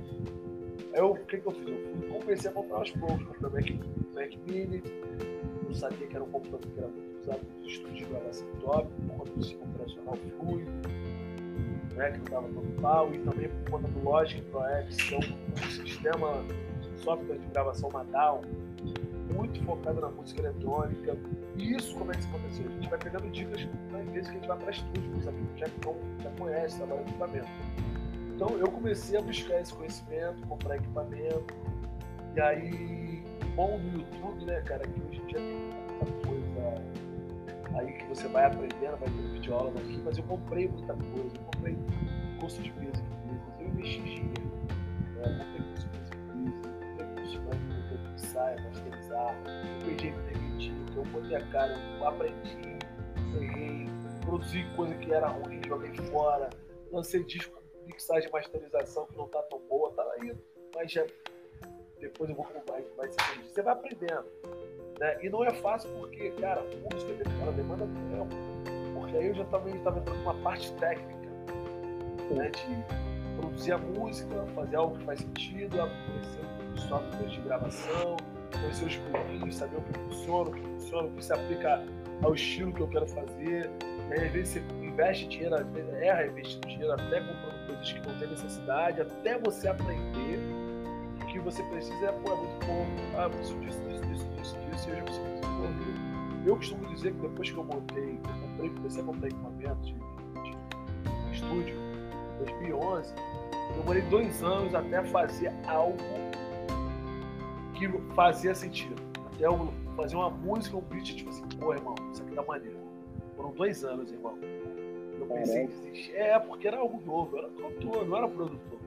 Aí eu, o que, que eu fiz? Eu fui, comecei a comprar aos poucos, comprei o Mac, Mac Mini, eu sabia que era um computador que era muito usado nos estúdios de gravação top, por conta do sistema operacional fluido, né, que não estava todo pau, e também por conta do Logic ProX, que é um, um sistema software de gravação Madal, muito focado na música eletrônica. E isso como que isso aconteceu? A gente vai pegando dicas nas vezes que a gente vai para estúdio, os amigos já, já conhecem, trabalham com equipamento. Então eu comecei a buscar esse conhecimento, comprar equipamento. E aí, bom do YouTube, né, cara, que hoje em dia tem muita coisa aí que você vai aprendendo, vai tendo videoaulas aqui, mas eu comprei muita coisa, eu comprei curso de peso, eu investi dinheiro, né, comprei curso de peso, comprei curso de ensaio, masterizar, eu peguei permitir, eu botei a cara, eu aprendi, errei, produzi coisa que era ruim, joguei fora, lancei disco mixagem masterização que não tá tão boa, tá aí, mas já depois eu vou vai, vai ser Você vai aprendendo. Né? E não é fácil porque, cara, música ela demanda tempo. Porque aí eu já também estava entrando numa parte técnica né? de produzir a música, fazer algo que faz sentido, os softwares de gravação, conhecer os plugins, saber o que funciona, o que funciona, o que se aplica ao estilo que eu quero fazer. Aí, às vezes você investe dinheiro, erra investindo dinheiro até comprando coisas que não tem necessidade, até você aprender o que você precisa é, pô, é muito pouco, ah, preciso disso, disso, disso, disso, disso, e hoje você desenvolver. Eu costumo dizer que depois que eu montei, eu comprei, comecei a comprar equipamentos de, de, de estúdio, em 2011, eu demorei dois anos até fazer algo que fazia sentido. Até eu fazer uma música, um beat, tipo assim, pô, irmão, isso aqui tá maneiro Foram dois anos, irmão. Eu pensei em desistir. É, porque era algo novo, eu era cantor, não era produtor.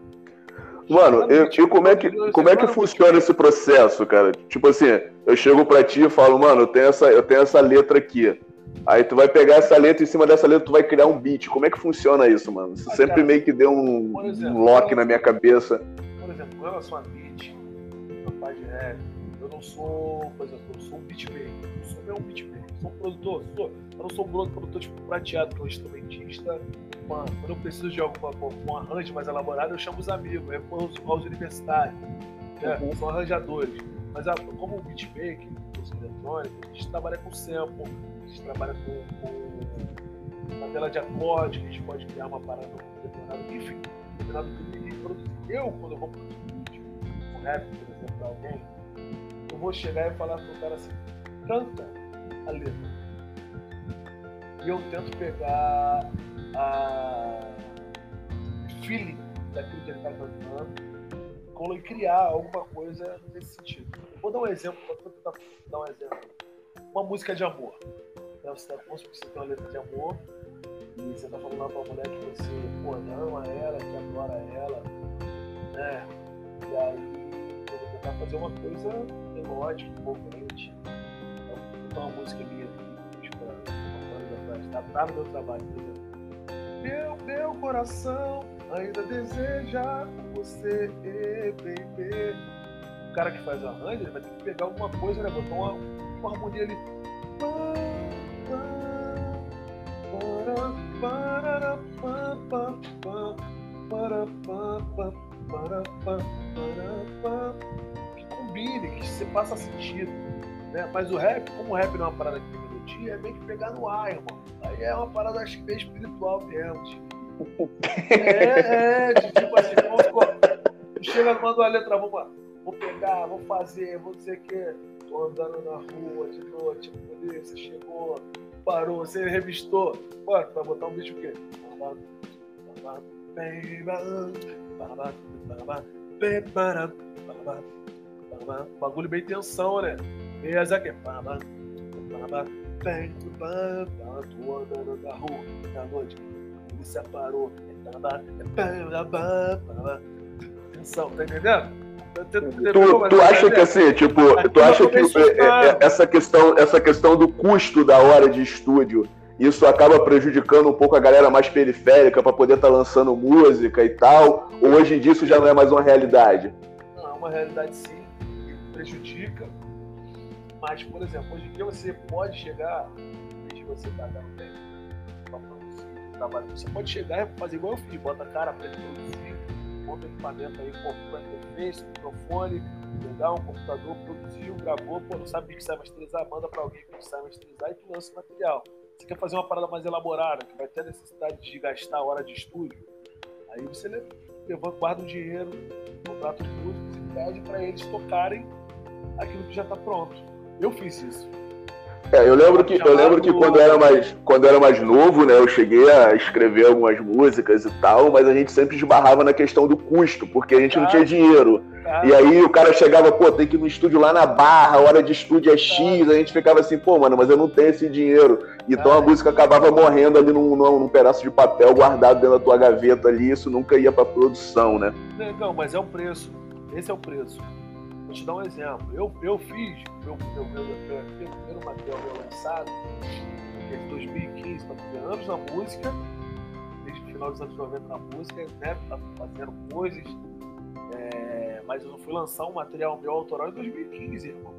Mano, e, e como é que, como é que funciona esse processo, cara? Tipo assim, eu chego pra ti e falo, mano, eu tenho essa, eu tenho essa letra aqui. Aí tu vai pegar essa letra e em cima dessa letra tu vai criar um beat. Como é que funciona isso, mano? Você ah, sempre cara, meio que deu um, exemplo, um lock na minha cabeça. Por exemplo, com relação a beat, pai de rap, eu não sou, por exemplo, eu sou um beatmaker. Eu sou um beatmaker. Sou um produtor. Sou, eu não sou um produtor tipo prateado, que é um instrumentista mano, quando eu preciso de alguma um arranjo mais elaborado, eu chamo os amigos, eu os, os universitários, né? uhum. são arranjadores. Mas a, como beatmaker, música eletrônica, a gente trabalha com sample, a gente trabalha com, com uma tela de acorde, a gente pode criar uma parada determinada, enfim, determinado que produzir. Eu, quando eu vou produzir um rap, por exemplo, para alguém, eu vou chegar e falar pro cara assim, canta a letra. E eu tento pegar a feeling daquilo que ele está cantando e criar alguma coisa nesse sentido. Vou dar um exemplo, vou tentar dar um exemplo. Uma música de amor. Né? Você está você tem uma letra de amor e você está falando lá para uma mulher que você pô, ama ela, que adora ela, né? E aí eu tentar fazer uma coisa melódica, envolvente. Então, vou uma música minha tipo, banda atrás, tá, tá no meu trabalho, por meu, meu coração ainda deseja você, baby. O cara que faz o arranjo, ele vai ter que pegar alguma coisa, né? Botar uma, uma harmonia ali. Que combine, que você faça sentido. Né? Mas o rap, como o rap não é uma parada que tem melodia, é meio que pegar no ar, irmão. Aí é uma parada, acho que bem espiritual mesmo. Tipo. É, é, tipo assim, vamos, chega, manda uma letra, vamos, vou pegar, vou fazer, vou dizer que tô andando na rua de noite, a polícia chegou, parou, você revistou. Pô, tu vai botar um bicho o quê? Bagulho bem tensão, né? E essa aqui tô andando na rua, na noite, ele se parou. Atenção, tá entendendo? Tu, tu acha que assim, tipo, tu acha que é, é, essa questão, essa questão do custo da hora de estúdio, isso acaba prejudicando um pouco a galera mais periférica para poder estar tá lançando música e tal? Ou hoje em dia isso já não é mais uma realidade? Não, é uma realidade sim, prejudica, mas, por exemplo, hoje em dia você pode chegar, desde você pagar no tempo, para produzir trabalho, você pode chegar e fazer igual eu fiz, bota a cara para produzir, monta o equipamento aí, compra interface, microfone, pegar um computador, produziu, gravou, pô, não sabe mixar masterizar, manda para alguém que mixar masterizar e tu lança o material. Você quer fazer uma parada mais elaborada, que vai ter necessidade de gastar hora de estúdio, aí você levanta, guarda o dinheiro, contrata os músicos e pede para eles tocarem aquilo que já está pronto. Eu fiz isso. É, eu lembro que eu lembro que quando era mais quando era mais novo, né, eu cheguei a escrever algumas músicas e tal, mas a gente sempre esbarrava na questão do custo, porque a gente não tinha dinheiro. E aí o cara chegava, pô, tem que ir no estúdio lá na Barra, a hora de estúdio é X, a gente ficava assim, pô, mano, mas eu não tenho esse dinheiro. Então a música acabava morrendo ali num, num, pedaço de papel guardado dentro da tua gaveta ali, isso nunca ia pra produção, né? Não, mas é o preço. Esse é o preço. Vou te dar um exemplo. Eu, eu fiz meu, meu, meu, meu, meu primeiro material meu lançado em 2015, para ter anos na música, desde o final dos anos 90 na música, né? Tá fazendo coisas. É, mas eu não fui lançar um material meu autoral em 2015, irmão.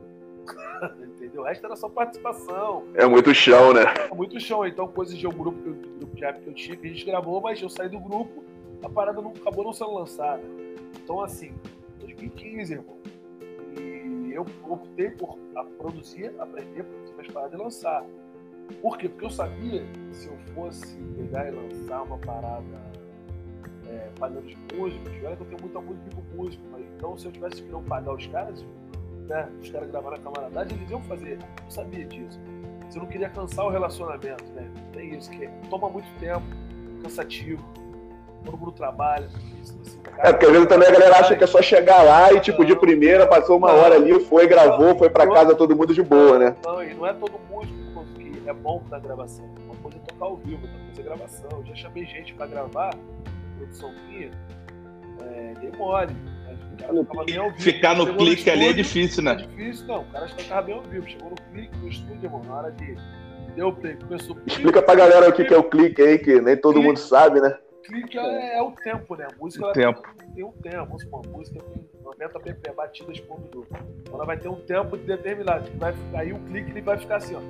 Entendeu? O resto era só participação. É muito chão, né? É muito chão. Então, coisas de um grupo, do grupo de rap que eu que a gente gravou, mas eu saí do grupo, a parada não, acabou não sendo lançada. Então, assim, 2015, irmão eu optei por produzir, aprender produzir minhas paradas e lançar. Por quê? Porque eu sabia que se eu fosse pegar e lançar uma parada é, pagando os músicos, olha que eu tenho muita música com músico, mas então se eu tivesse que não pagar os caras, né, os caras gravaram a camaradagem, eles iam fazer. Eu sabia disso. Eu não queria cansar o relacionamento, né? Tem isso, que toma muito tempo, cansativo todo mundo trabalha. Isso, assim, é, porque às vezes também a galera acha que é só chegar lá e, tipo, de primeira, passou uma hora ali, foi, gravou, foi pra casa todo mundo de boa, né? Não, e não é todo músico que é bom na gravação. Uma coisa é tocar ao vivo, outra coisa é gravação. Eu já chamei gente pra gravar, produção minha, é, dei mole. Ficar no clique ali é difícil, né? É difícil, não. O cara tocava bem ao vivo. Chegou no clique, no estúdio, irmão, na hora de. Deu play, começou. Explica pra galera o que, que é o clique aí, que nem todo clique, mundo sabe, né? Clique é, é, o tempo, né? A música o tempo. Tem, tem um tempo. Vamos supor, a música tem 90 ppm batidas por minuto. Então ela vai ter um tempo determinado. Que vai, aí o clique ele vai ficar assim, ó.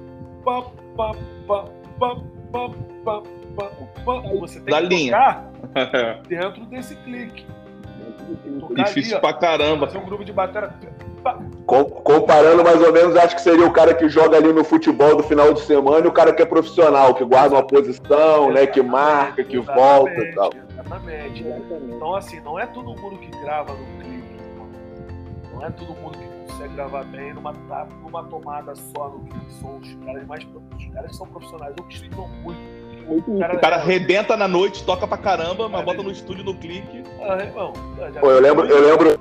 Pá, pá, pá, pá, pá, pá, pá, pá. Você tem da que linha. tocar dentro desse clique. Difícil ali, pra caramba. Fazer um grupo de bateria. Comparando mais ou menos, acho que seria o cara que joga ali no futebol do final de semana e o cara que é profissional, que guarda uma posição, né, que marca, que volta e tal. Exatamente. Então, assim, não é todo mundo que grava no clipe. Não é todo mundo que consegue gravar bem numa, numa tomada só no clipe. São os caras mais os caras que são profissionais ou que estudam muito o cara, o cara arrebenta na noite, toca pra caramba, mas bota no estúdio no clique. Ah, irmão. Pô, eu lembro, eu lembro.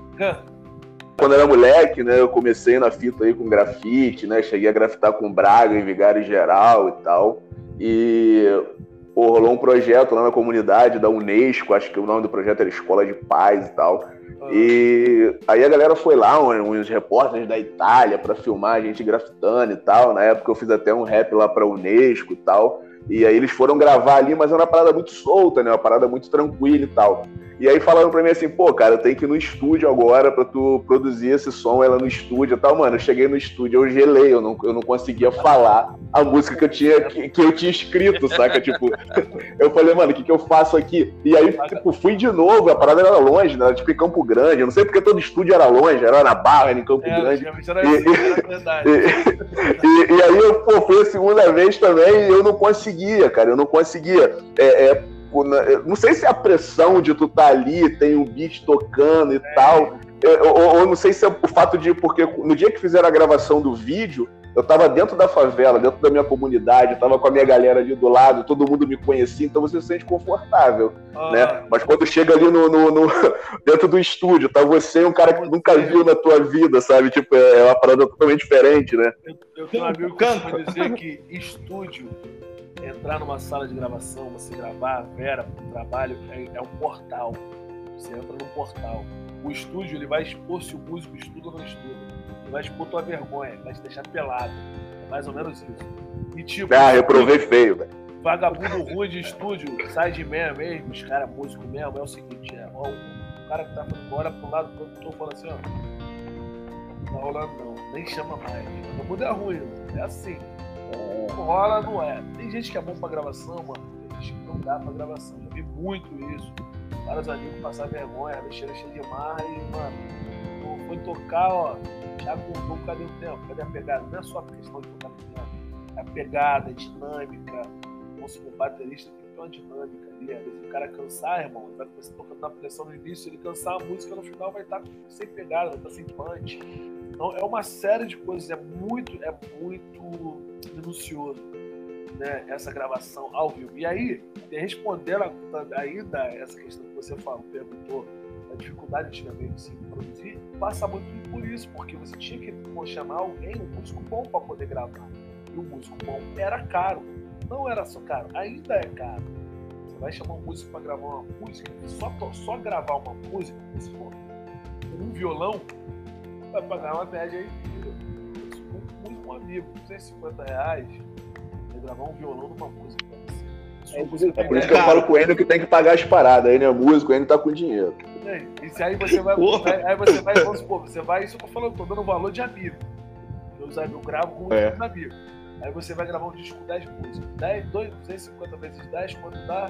Quando eu era moleque, né, eu comecei na fita aí com grafite, né? Cheguei a grafitar com Braga em Vigário Geral e tal. E pô, rolou um projeto lá na comunidade da Unesco, acho que o nome do projeto era Escola de Paz e tal. Ah. E aí a galera foi lá, uns repórteres da Itália, para filmar a gente grafitando e tal. Na época eu fiz até um rap lá pra Unesco e tal. E aí eles foram gravar ali, mas era uma parada muito solta, né? Uma parada muito tranquila e tal. E aí falaram pra mim assim, pô, cara, eu tenho que ir no estúdio agora pra tu produzir esse som, ela no estúdio e tal. Mano, eu cheguei no estúdio, eu gelei, eu não, eu não conseguia falar a música que eu tinha, que, que eu tinha escrito, saca? tipo, eu falei, mano, o que, que eu faço aqui? E aí, tipo, fui de novo, a parada era longe, né? Era tipo em Campo Grande, eu não sei porque todo estúdio era longe, era na Barra, era em Campo é, Grande. Era e, assim, e, e, aí eu, pô, fui a segunda vez também e eu não conseguia, cara, eu não conseguia. É, é, não sei se é a pressão de tu estar tá ali, tem um beat tocando e é. tal. Ou, não sei se é o fato de. Porque no dia que fizeram a gravação do vídeo, eu tava dentro da favela, dentro da minha comunidade, eu tava com a minha galera ali do lado, todo mundo me conhecia, então você se sente confortável, ah. né? Mas quando chega ali no, no, no, dentro do estúdio, tá você e um cara que nunca viu na tua vida, sabe? Tipo, é uma parada totalmente diferente, né? Eu, eu tenho um amigo que dizer que estúdio entrar numa sala de gravação, você gravar, Vera, o trabalho, é, é, um portal. Você entra num portal. O estúdio, ele vai expor se o músico estuda ou não estuda. Ele vai expor tua vergonha, vai te deixar pelado. É mais ou menos isso. E tipo. Ah, eu provei feio, velho. Vagabundo ruim de estúdio, sai de meia mesmo, os caras músico mesmo, é o seguinte, é, ó, o cara que tá falando, olha pro lado do produtor fala assim, ó. Não tá rolando não, nem chama mais. O mundo é ruim, é assim rola, não é. Tem gente que é bom pra gravação, mano. Tem gente que não dá pra gravação. Já vi muito isso. Vários amigos passar vergonha, mexer cheio de marra e, mano, foi tocar, ó, já contou cadê o tempo? Cadê a pegada? Não é só a questão de tocar no tempo. É a pegada, a dinâmica. Vamos supor, baterista que ter uma dinâmica ali. Às vezes o cara cansar, irmão, ele vai começar tocando na pressão no início, ele cansar a música no final vai estar sem pegada, vai estar sem punch. Então é uma série de coisas, é muito, é muito minucioso, né? Essa gravação ao vivo. E aí, respondendo ainda essa questão que você falou, perguntou, a dificuldade antigamente de se produzir, passa muito por isso, porque você tinha que chamar alguém, um músico bom para poder gravar. E o músico bom era caro. Não era só caro, ainda é caro. Você vai chamar um músico para gravar uma música, só, só gravar uma música, se for um violão, vai pagar uma média aí um, um amigo, 250 reais, vai gravar um violão numa música. É, é por isso que eu falo com ele que tem que pagar as paradas. Ele é músico, ele tá com dinheiro. E se aí você vai, aí você vai, vamos supor, você vai, isso eu tô falando, tô dando valor de amigo. Eu, eu gravo com é. um amigo. Aí você vai gravar um disco com 10 músicas. 10, 2, 250 vezes 10, quanto dá?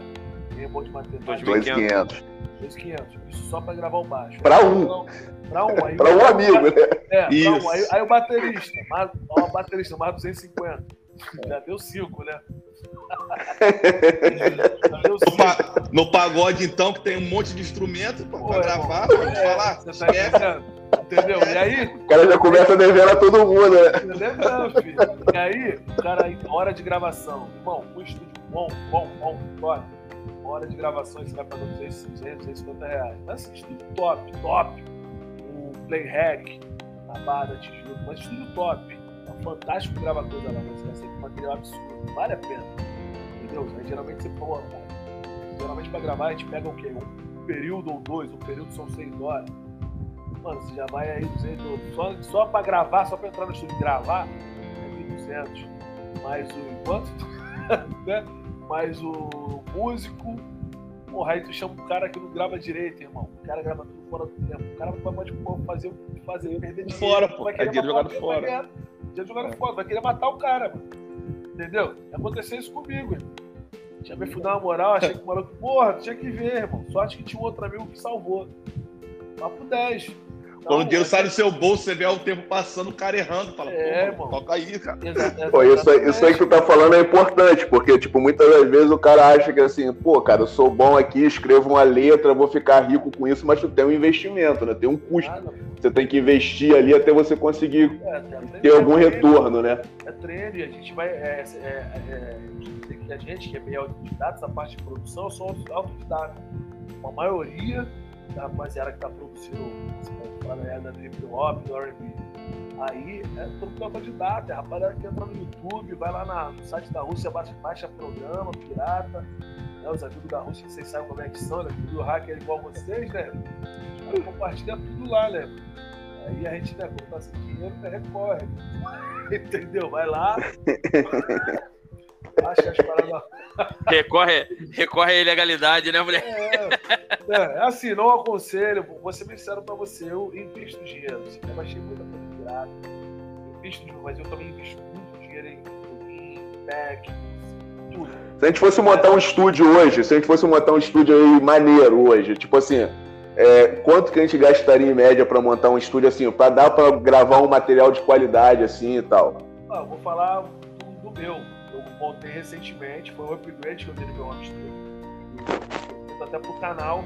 É bom de matemática. 2.500. 2.500. Isso só pra gravar o baixo. Pra um. Pra um. Aí pra um amigo, né? É, Isso. pra um. Aí, aí o baterista, mais, ó, o baterista, mais 250. Já deu 5, né? no pagode, então, que tem um monte de instrumento pra, Pô, pra gravar, pode é, falar. Você tá entendendo? Entendeu? E aí. O cara já começa a dever a todo mundo, né? Devendo, filho. E aí, o cara, hora de gravação. Irmão, um estúdio bom, bom, bom, top. Hora de gravação, você vai pagar 200, 200, 250 reais. Mas assim, estúdio top, top. O Playhack, na Barra da Tijuca, mas estúdio top. É fantástico gravar coisa lá, mas vai ser um material absurdo. Vale a pena. Entendeu? Aí, geralmente você pô, geralmente pra gravar a gente pega o quê? Um período ou dois, um período são seis horas. Mano, você já vai aí 200, só, só pra gravar, só pra entrar no estúdio e gravar, é 1.200. Mais o quanto? né? Mais o músico, Porra, aí tu chama um cara que não grava direito, irmão. O cara grava tudo fora do tempo. O cara pode fazer, fazer perder dinheiro. Fora, pô. Vai querer é dinheiro jogado fora. Vai dinheiro jogado é. fora. Vai querer matar o cara, mano. Entendeu? Aconteceu isso comigo, irmão. Tinha me fudar uma moral, achei que o maluco, porra, tinha que ver, irmão. Sorte que tinha um outro amigo que salvou. Papo 10. Quando o dinheiro sai do seu bolso, você vê o tempo passando, o cara errando. Fala, é, pô, toca aí, cara. Pô, isso, aí, isso aí que tu tá falando é importante, porque, tipo, muitas das vezes o cara acha que assim, pô, cara, eu sou bom aqui, escrevo uma letra, vou ficar rico com isso, mas tu tem um investimento, né? Tem um custo. Ah, você tem que investir ali até você conseguir é, ter algum é retorno, né? É treino, e a gente vai. É, é, é, a gente que é meio autodidata, essa parte de produção, eu sou autodidata. A maioria da rapaziada que tá produzindo galera da hip hop, do R&B. Aí é todo autodidata, é rapaziada que entra no YouTube, vai lá na, no site da Rússia, baixa, baixa programa, pirata, né, os amigos da Rússia, vocês sabem como é que são, né? Tudo hacker igual vocês, né? Aí compartilha tudo lá, né? Aí a gente, né, quando tá sem dinheiro, né, recorre. Entendeu? Vai lá. Acha as paradas. recorre, recorre à ilegalidade, né, mulher? É, é, é assim, não aconselho, vou ser bem sincero pra você, eu invisto dinheiro. Assim, eu achei muita coisa pirata. Invisto dinheiro, mas eu também invisto muito dinheiro em plugin, pack, tudo. Se a gente fosse montar um estúdio hoje, se a gente fosse montar um estúdio aí maneiro hoje, tipo assim, é, quanto que a gente gastaria em média para montar um estúdio assim, para dar para gravar um material de qualidade assim e tal? Ah, vou falar do, do meu montei recentemente, foi um upgrade que eu dei no meu home studio. Até pro canal,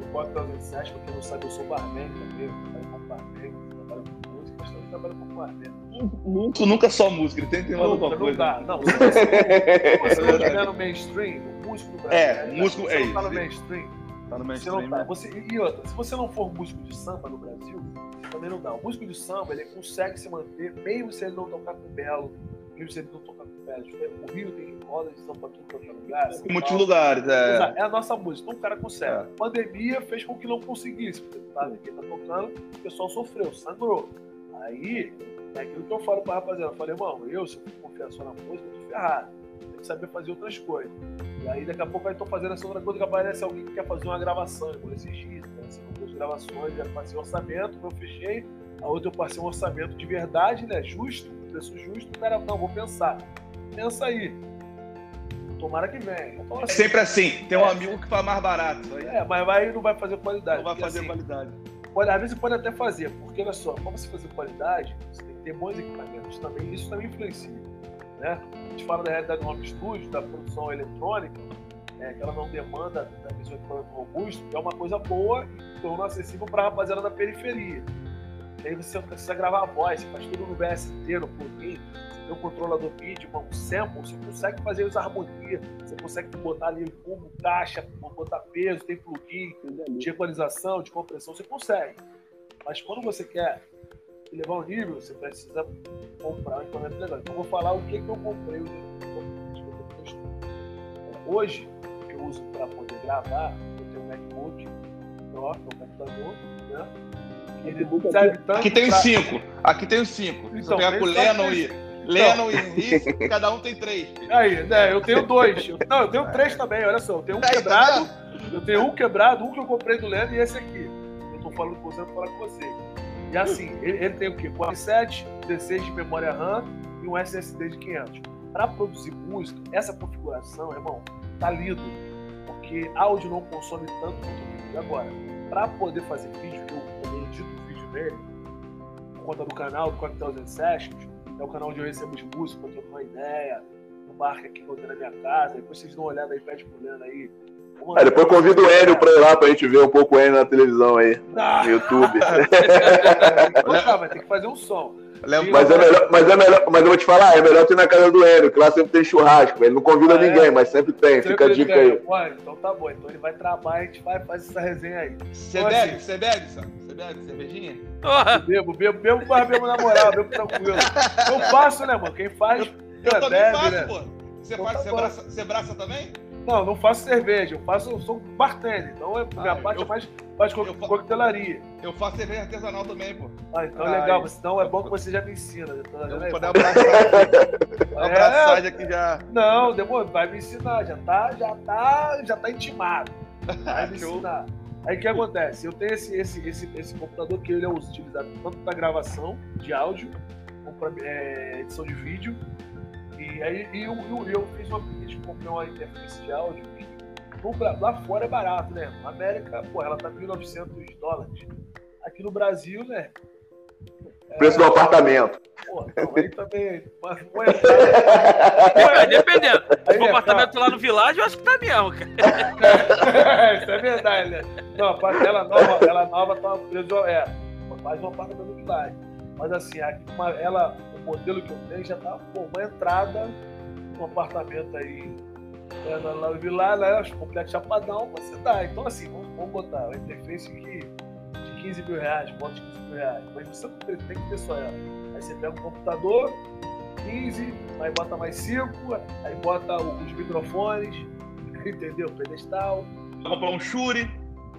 no 4007, pra quem não sabe, eu sou barman também, eu trabalho com barman, trabalho com música, mas também trabalho com barman. Músico nunca só música, ele tem que ter mais alguma coisa. Não dá, não. Se você, você não estiver no mainstream, o músico do Brasil, é, músico é isso. tá no mainstream, tá no mainstream. Você não tá. Você, e outra, se você não for músico de samba no Brasil, também não dá. O músico de samba, ele consegue se manter, mesmo se ele não tocar com belo, mesmo se ele não tocar o Rio tem roda de samba tudo quanto é lugar. Em muitos lugares, é. É a nossa música. Então o cara consegue. É. A pandemia fez com que não conseguisse. Porque tá, quem tá tocando, o pessoal sofreu, sangrou. Aí, é aquilo que eu falo pra rapaziada. Eu falei, irmão, eu, se eu confiar só na música, eu tô ferrado. Tem que saber fazer outras coisas. E aí, daqui a pouco, eu tô fazendo essa outra coisa que aparece alguém que quer fazer uma gravação. Igual esses dias, né? Duas gravações, já passei um orçamento, eu fechei. A outra eu passei um orçamento de verdade, né? Justo, preço justo. O cara, não, vou pensar pensa aí. Tomara que venha. Assim, é sempre assim, tem um é, amigo que faz mais barato. Aí. É, mas vai, não vai fazer qualidade. Não vai fazer assim, qualidade. Pode, às vezes pode até fazer, porque olha só, para você fazer qualidade, você tem que ter bons equipamentos também, isso também influencia. Né? A gente fala da realidade do home studio, da produção eletrônica, é, que ela não demanda da visão equipamento robusto, que é uma coisa boa e tornou acessível para a rapaziada da periferia. E aí você precisa gravar a voz, você faz tudo no BST, no plugin, tem um controlador MIDI, um sample, você consegue fazer as harmonias, você consegue botar ali como caixa, botar peso, tem plugin de equalização, de compressão, você consegue. Mas quando você quer levar um nível, você precisa comprar um equipamento legal. Então, eu vou falar o que, que eu comprei. Hoje, eu uso para poder gravar, eu tenho um MacBook Pro, meu computador, né? Ele serve tanto aqui tem pra... cinco. Aqui tem os cinco. Então, Você pegar com o Lennon e Lennon e Henrique, cada um tem três. Aí, né? Eu tenho dois. Eu, não, eu tenho três também, olha só. Eu tenho um quebrado, eu tenho um quebrado, um que eu comprei do Lennon e esse aqui. Eu tô falando com você, eu vou falar com você. E assim, ele, ele tem o quê? 47, 16 de memória RAM e um SSD de 500. Para produzir música, essa configuração, irmão, tá lindo. Porque áudio não consome tanto quanto vídeo. Agora, para poder fazer vídeo, dele, por conta do canal, do Cocktails and Sessions, é o canal onde eu recebo os músicos, eu uma ideia, no bar aqui que eu tenho na minha casa. Depois vocês dão uma olhada aí, pede pro Leandro aí. Aí depois convido o Hélio pra ir lá pra gente ver um pouco o Hélio na televisão aí, ah. no YouTube. Vai ter que fazer um som. Mas é, melhor, mas é melhor, mas eu vou te falar, é melhor ter na casa do Hélio, que lá sempre tem churrasco. Ele não convida ah, ninguém, é? mas sempre tem. Sempre Fica a dica aí. Ué, então tá bom. Então ele vai trabalhar, a gente vai fazer essa resenha aí. Você então, bebe? Assim, você bebe, Sam? Você bebe cervejinha? Bebo, bebo, bebo, mas bebo na moral, bebo tranquilo. Eu faço, né, mano? Quem faz. Eu, eu também bebe, faço, né? pô. Você, então faz, tá você, braça, você braça também? Não, não faço cerveja, eu faço, eu sou bartender, então é, minha ah, parte eu, é mais, mais co eu, coquetelaria. Eu faço cerveja artesanal também, pô. Ah, então ah, legal, senão é bom que você já me ensina. Eu vou dar uma abraçagem aqui já. Não, demorou, vai me ensinar, já tá, já tá, já tá intimado. Vai me ensinar. Aí o que acontece? Eu tenho esse, esse, esse, esse computador que ele é utilizado tanto para gravação de áudio, como para é, edição de vídeo, e aí e eu, eu, eu fiz uma gente comprei uma interface de áudio que lá fora é barato, né? Na América, pô, ela tá 1.900 dólares. Aqui no Brasil, né? É... Preço do apartamento. Pô, então aí também. Mas, é, dependendo. Se for é, apartamento tá. lá no Vilagem, eu acho que tá mesmo, cara. Isso é verdade, né? Não, ela nova, ela nova tá preso. É, mais um apartamento no Vilagem. Mas assim, aqui, uma, ela modelo que eu tenho já tá pô, uma entrada no apartamento aí. É, na, na Vila, né, complexo Chapadão, você dá. Então, assim, vamos, vamos botar uma interface aqui de 15 mil reais, bota de 15 mil reais. Mas você não tem, tem que ter só ela. Aí você pega o computador, 15, aí bota mais 5, aí bota os microfones, entendeu? Pedestal. Comprar um Shure.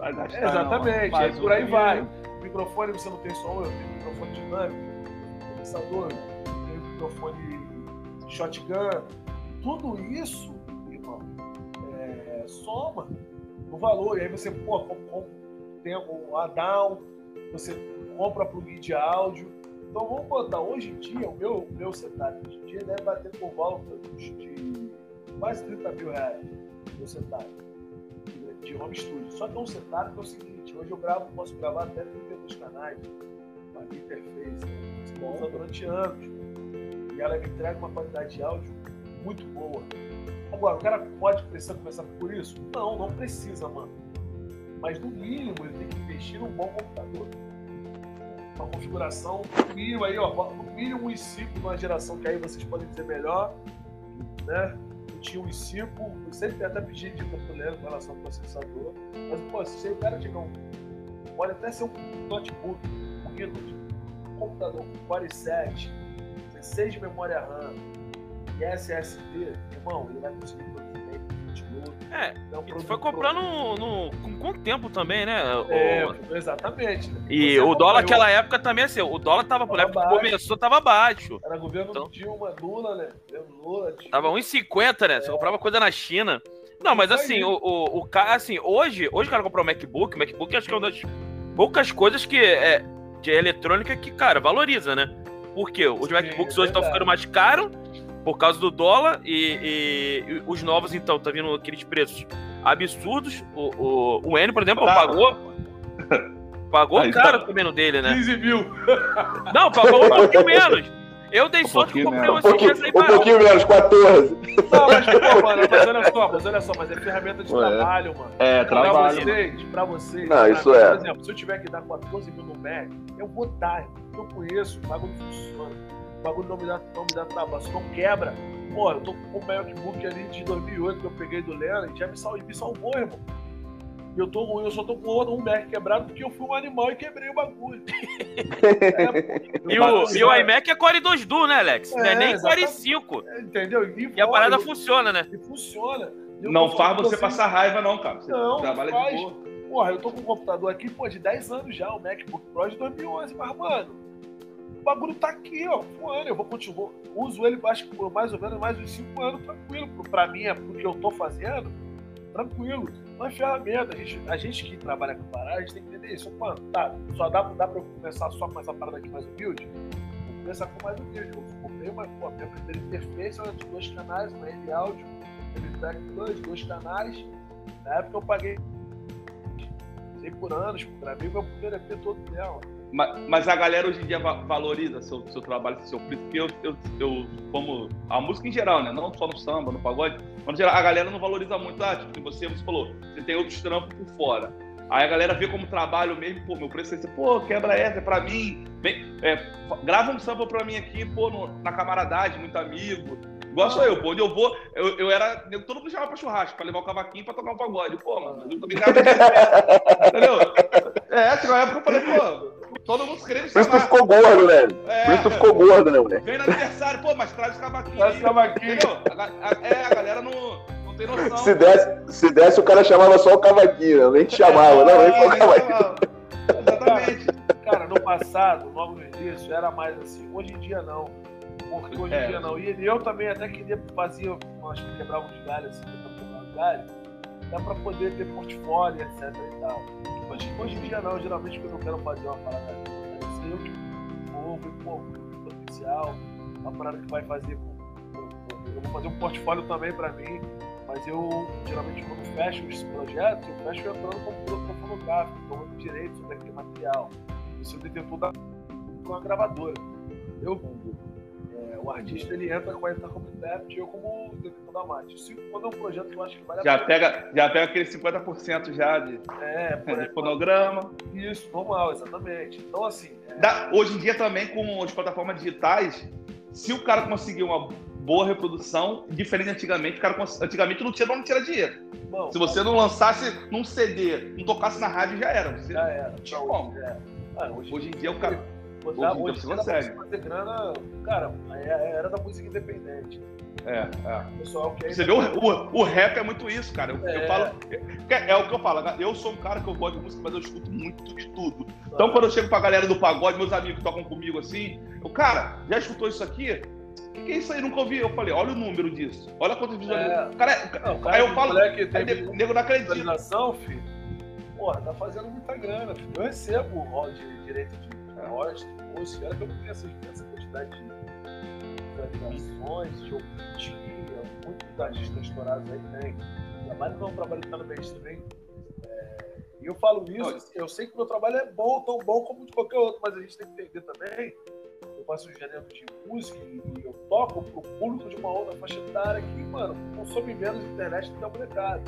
Exatamente, não, aí por aí vai. Microfone você não tem som, eu tenho microfone dinâmico, pensador microfone shotgun, tudo isso, irmão, é, soma no valor. E aí você, pô, com, com, tem um add-on, você compra plugin de áudio. Então vamos botar, hoje em dia, o meu, meu setup hoje em dia deve bater por volta de quase 30 mil reais meu setup de home studio. Só que é um setup que é o seguinte, hoje eu gravo, posso gravar até 32 canais, uma interface, né? durante anos e ela entrega uma qualidade de áudio muito boa. Agora, o cara pode precisar começar por isso? Não, não precisa, mano. Mas no mínimo ele tem que investir num bom computador. Uma configuração, no mínimo aí, ó, no mínimo um i5 de uma geração que aí vocês podem dizer melhor, né? Eu tinha um i5, eu sempre até pedi de componente com relação ao processador, mas, pô, se o cara tiver um, pode até ser um notebook, um Windows, um computador com Core 7, 6 de memória RAM e SSD, irmão, ele vai conseguir produzir é, então, tu foi comprando no, no, com quanto tempo também, né? É, o... exatamente. Né? E Você o dólar naquela época também, assim, o dólar tava, por época que começou, tava baixo. Era governo então... Dilma, Lula, né? Lula, Dilma. Tava 1,50, né? Você é. comprava coisa na China. Não, mas assim, o, o, o cara, assim, hoje, hoje o cara comprou um MacBook, o MacBook acho que é uma das poucas coisas que é de eletrônica que, cara, valoriza, né? Porque os MacBooks hoje estão ficando mais caros por causa do dólar e, e, e os novos, então, tá vindo aqueles preços absurdos. O, o, o N, por exemplo, tá. pagou. Pagou Aí, caro tá. também no dele, né? 15 mil. Não, pagou um pouquinho menos. Eu dei um sorte que comprei um esses dias aí Um pouquinho menos, 14. Não, mas, pô, mano, mas olha só, mas olha só, mas é ferramenta de Ué. trabalho, mano. É, trabalho. Pra vocês, pra vocês. Não, isso é. Por exemplo, se eu tiver que dar 14 mil no Mac, eu vou dar. Eu conheço, o bagulho funciona. O bagulho não me dá, não me dá trabalho. Se não quebra, pô, eu tô com o MacBook ali de 2008 que eu peguei do Lena e já me, sal, me salvou, irmão. Eu, tô, eu só tô com um Mac quebrado porque eu fui um animal e quebrei o bagulho. é, e, o, e o iMac é Core 2 Duo, né, Alex? É, não é nem. Core 5. É, entendeu? E, e a parada funciona, né? E funciona. Eu não faz você passar raiva, não, cara. Você não, trabalha não faz. de boa. Porra, eu tô com um computador aqui, pô, de 10 anos já, o MacBook Pro de 2011, mas, mano, o bagulho tá aqui, ó, voando. Eu vou continuar, uso ele, acho que por mais ou menos mais uns 5 anos, tranquilo. Pra mim, é pro que eu tô fazendo, tranquilo uma ferramenta. A gente, a gente que trabalha com parada, a gente tem que entender isso. Mano, tá, só dá, dá pra eu começar só com essa parada aqui mais humilde? Vou começar com mais humilde. Eu comprei uma, pô, minha primeira interface era de dois canais, uma N áudio, MPEG 2, dois canais. Na época eu paguei sei por anos, gravei meu primeiro EP todo dela. Mas, mas, a galera hoje em dia valoriza seu, seu trabalho, seu porque eu, eu, eu, como a música em geral, né? Não só no samba, no pagode, mas geral, a galera não valoriza muito. Ah, tipo, você, você falou, você tem outros trampos por fora. Aí a galera vê como trabalho mesmo, pô, meu preço é esse, pô, quebra essa, é pra mim. Vem, é, grava um sample pra mim aqui, pô, no, na camaradagem, muito amigo. Igual sou eu, pô, onde eu vou, eu, eu era. Todo mundo chamava pra churrasco, pra levar o cavaquinho pra tocar um pagode. Pô, mano, eu também Entendeu? É, chegou uma época eu falei, pô, todo mundo querendo chamar. Por isso tu ficou gordo, velho. É, Por isso tu ficou gordo, né, moleque? Vem no aniversário, pô, mas traz o cavaquinho. Traz o cavaquinho. É, a galera não tem noção. Se desse, se desse, o cara chamava só o cavaquinho, nem te chamava, é, não, nem só o cavaquinho. Exatamente. Cara, no passado, logo no início, era mais assim. Hoje em dia não. Porque hoje em é. dia não. E eu também até queria fazer, nós quebrava uns galhos assim, quebrar uns galhos, dá pra poder ter portfólio, etc e tal. Hoje, hoje em dia não, geralmente quando eu quero fazer uma parada assim, eu que vou, pô, potencial, uma parada que vai fazer. Eu vou fazer um portfólio também pra mim mas eu, geralmente, quando fecho os projetos, eu fecho entrando como produtor fonográfico, tomando direito sobre aquele material. Eu detentor da com a gravadora. Eu, o artista, ele entra com a entra como intérprete, eu como detentor da. Isso quando é um projeto que eu acho que vale já a pena. Pega, já pega aquele 50% já de, é, por de fonograma. Isso, normal, exatamente. Então, assim... É... Da, hoje em dia também, com as plataformas digitais, se o cara conseguir uma boa reprodução, diferente de antigamente. O cara, antigamente não tinha onde tirar dinheiro. Bom, Se você não lançasse num CD, não tocasse na rádio, já era. Você já era. Não tinha como. É. Ah, hoje, hoje, em dia o cara. Hoje, hoje você consegue. Fazer grana, cara, era da música independente. É, é. Pessoal Você vê, o, o, o, rap é muito isso, cara. Eu, é. eu falo. É, é, o que eu falo. Eu sou um cara que eu gosto de música, mas eu escuto muito de tudo. Então, quando eu chego pra galera do pagode, meus amigos que tocam comigo assim, o cara, já escutou isso aqui? O que é isso aí? Nunca ouvi. Eu falei, olha o número disso. Olha quantos visualizações. É. Cara, é, não, cara, aí eu falo, moleque teve aí, nego não acredita. filho. Porra, tá fazendo muita grana, filho. Eu recebo o de direito de de música. Olha que eu não tenho essa, quantidade de visualizações, de dia, muitos artistas estourados aí tem. O trabalho não é um trabalho que tá no mainstream. É, e eu falo isso, eu sei que o meu trabalho é bom, tão bom como de qualquer outro, mas a gente tem que entender também faço um gênero de música e eu toco pro público de uma outra faixa etária que, mano, consome menos internet do que a molecada.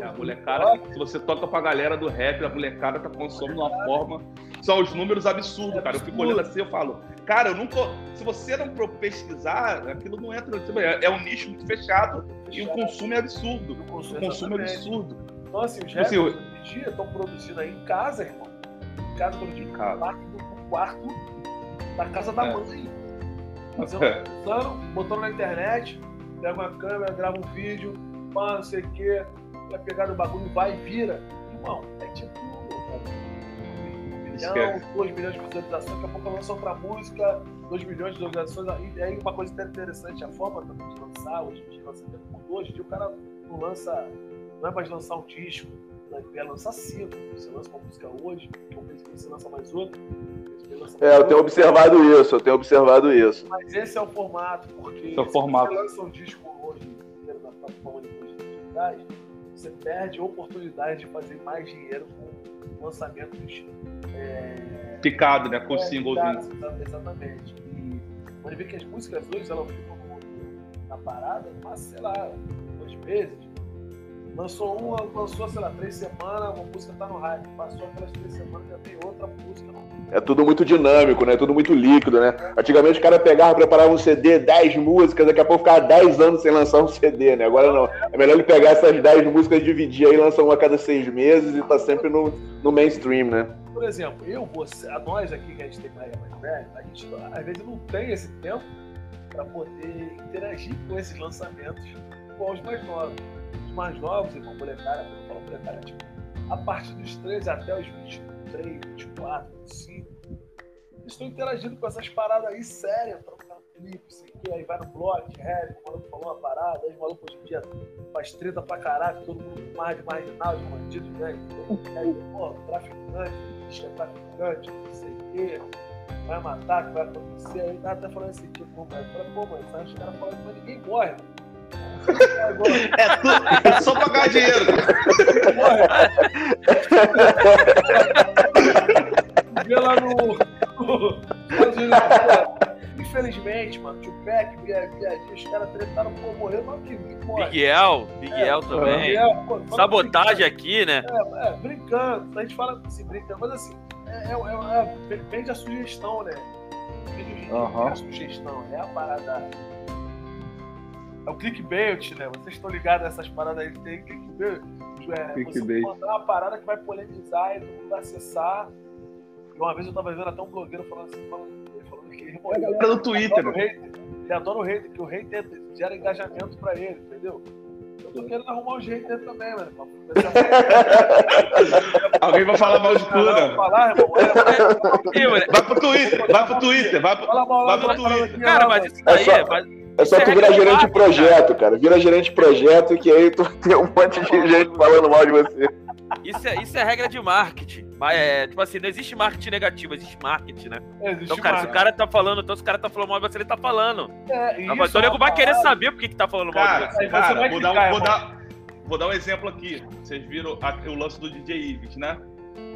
É, a molecada, se você toca pra galera do rap, a molecada tá consumindo de uma forma. São os números absurdos, é cara. Eu fico olhando assim eu falo, cara, eu nunca. Se você não pesquisar, aquilo não entra. É, é um nicho muito fechado, e o consumo é absurdo. O consumo, o consumo é absurdo. Então, assim, os rappers assim, hoje em dia estão produzindo aí em casa, irmão. Em casa, produzindo em casa. no quarto da casa da é. mãe. Fazendo, é. botando na internet, pega uma câmera, grava um vídeo, mano, não sei o quê, vai pegar no bagulho, vai e vira. Irmão, é tipo milhão, dois milhões de visualizações, daqui a pouco lança outra música, dois milhões de visualizações. E aí uma coisa interessante, a forma também de lançar, hoje em dia, hoje em dia o cara não lança, não é mais lançar um disco, vai lançar cinco. Você lança uma música hoje, talvez você lança mais outra. É, eu tenho observado isso, eu tenho observado isso. Mas esse é o formato, porque esse é o formato. você lança um disco hoje na plataforma de digitais, você perde a oportunidade de fazer mais dinheiro com lançamentos é... picado, né? Com é, singles. Exatamente. E pode ver que as músicas hoje elas ficam na parada, mas sei lá, dois meses, Lançou uma, lançou, sei lá, três semanas, uma música tá no hype. Passou aquelas três semanas, já tem outra música. É tudo muito dinâmico, né? Tudo muito líquido, né? Antigamente o cara pegava, preparava um CD, 10 músicas, daqui a pouco ficava 10 anos sem lançar um CD, né? Agora não. É melhor ele pegar essas 10 músicas, dividir aí, lançar uma a cada seis meses e tá sempre no, no mainstream, né? Por exemplo, eu, você, nós aqui que a gente tem mais velho, a gente às vezes não tem esse tempo para poder interagir com esses lançamentos com os mais novos mais novos, irmão, molecada, quando eu falo molecada, tipo, a partir dos 13 até os 23, 24, 25, estão interagindo com essas paradas aí sérias, trocando clipe, sei que, aí vai no blog, rap, o maluco falou uma parada, aí o maluco hoje em dia faz treta pra caralho, todo mundo mais de marginal, de bandido, né? Aí, pô, traficante, que é traficante, não sei o quê, vai matar, que vai acontecer, aí tá até falando assim, tipo, pô, mãe, pô, mãe, sabe, os caras falando, mas ninguém morre, mano. É, tu, é só pagar dinheiro. Vê lá no. Infelizmente, mano, tio Peck, Viadinho, os caras tretaram, pô, morreu, mas que morre. Miguel, Miguel é, também. Miguel, pô, Sabotagem aqui, né? É, é, brincando, a gente fala assim, brincando, mas assim, é, é, é, é vende a sugestão, né? Vende uhum. a sugestão, é a parada. É o clickbait, né? Vocês estão ligados a essas paradas aí, tem clickbait. É, clickbait. Você mandar uma parada que vai polemizar e todo mundo vai acessar. E uma vez eu tava vendo até um blogueiro falando assim, falando, falando que ele, é a galera do Twitter, né? Ele adora o hater, que o hater gera engajamento pra ele, entendeu? Eu tô querendo arrumar um jeito dele também, mano. Alguém vai falar mal de tudo, né? Vai pro Twitter, vai pro Twitter, vai pro, vai pro Twitter. Cara, mas isso daí é. É só tu virar gerente de projeto, cara. Vira gerente de projeto que aí tu tem um monte de gente falando mal de você. Isso é, isso é regra de marketing. Mas é, tipo assim, não existe marketing negativo, existe marketing, né? Existe então, cara, marketing. se o cara tá falando, então se o cara tá falando mal de você, ele tá falando. É, isso, então o nego vai querer saber por que, que tá falando cara, mal de você. Cara, você vou, dar, vou, dar, vou dar um exemplo aqui. Vocês viram a, o lance do DJ Ives, né?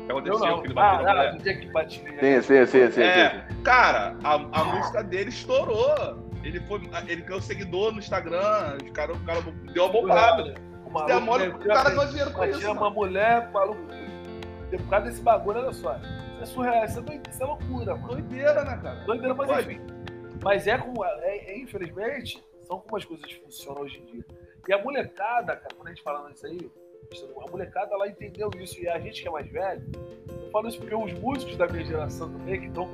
que aconteceu, que ele bateu ah, mulher. Que batia. Sim, sim, sim, sim, é, sim. Cara, a, a música dele estourou. Ele foi. Ele ganhou seguidor no Instagram. Os cara, o cara deu uma bombada. O, maluco, o cara ganhou dinheiro com isso. Tinha uma mulher, maluco. Por causa desse bagulho, olha só. Isso é surreal, isso é, doideira, isso é loucura, mano. Doideira, né, cara? Doideira, mas Pode. enfim. Mas é como. É, é, infelizmente, são como as coisas funcionam hoje em dia. E a molecada, cara, quando a gente falando isso aí, a molecada lá entendeu isso. E a gente que é mais velho, eu falo isso porque os músicos da minha geração também, que estão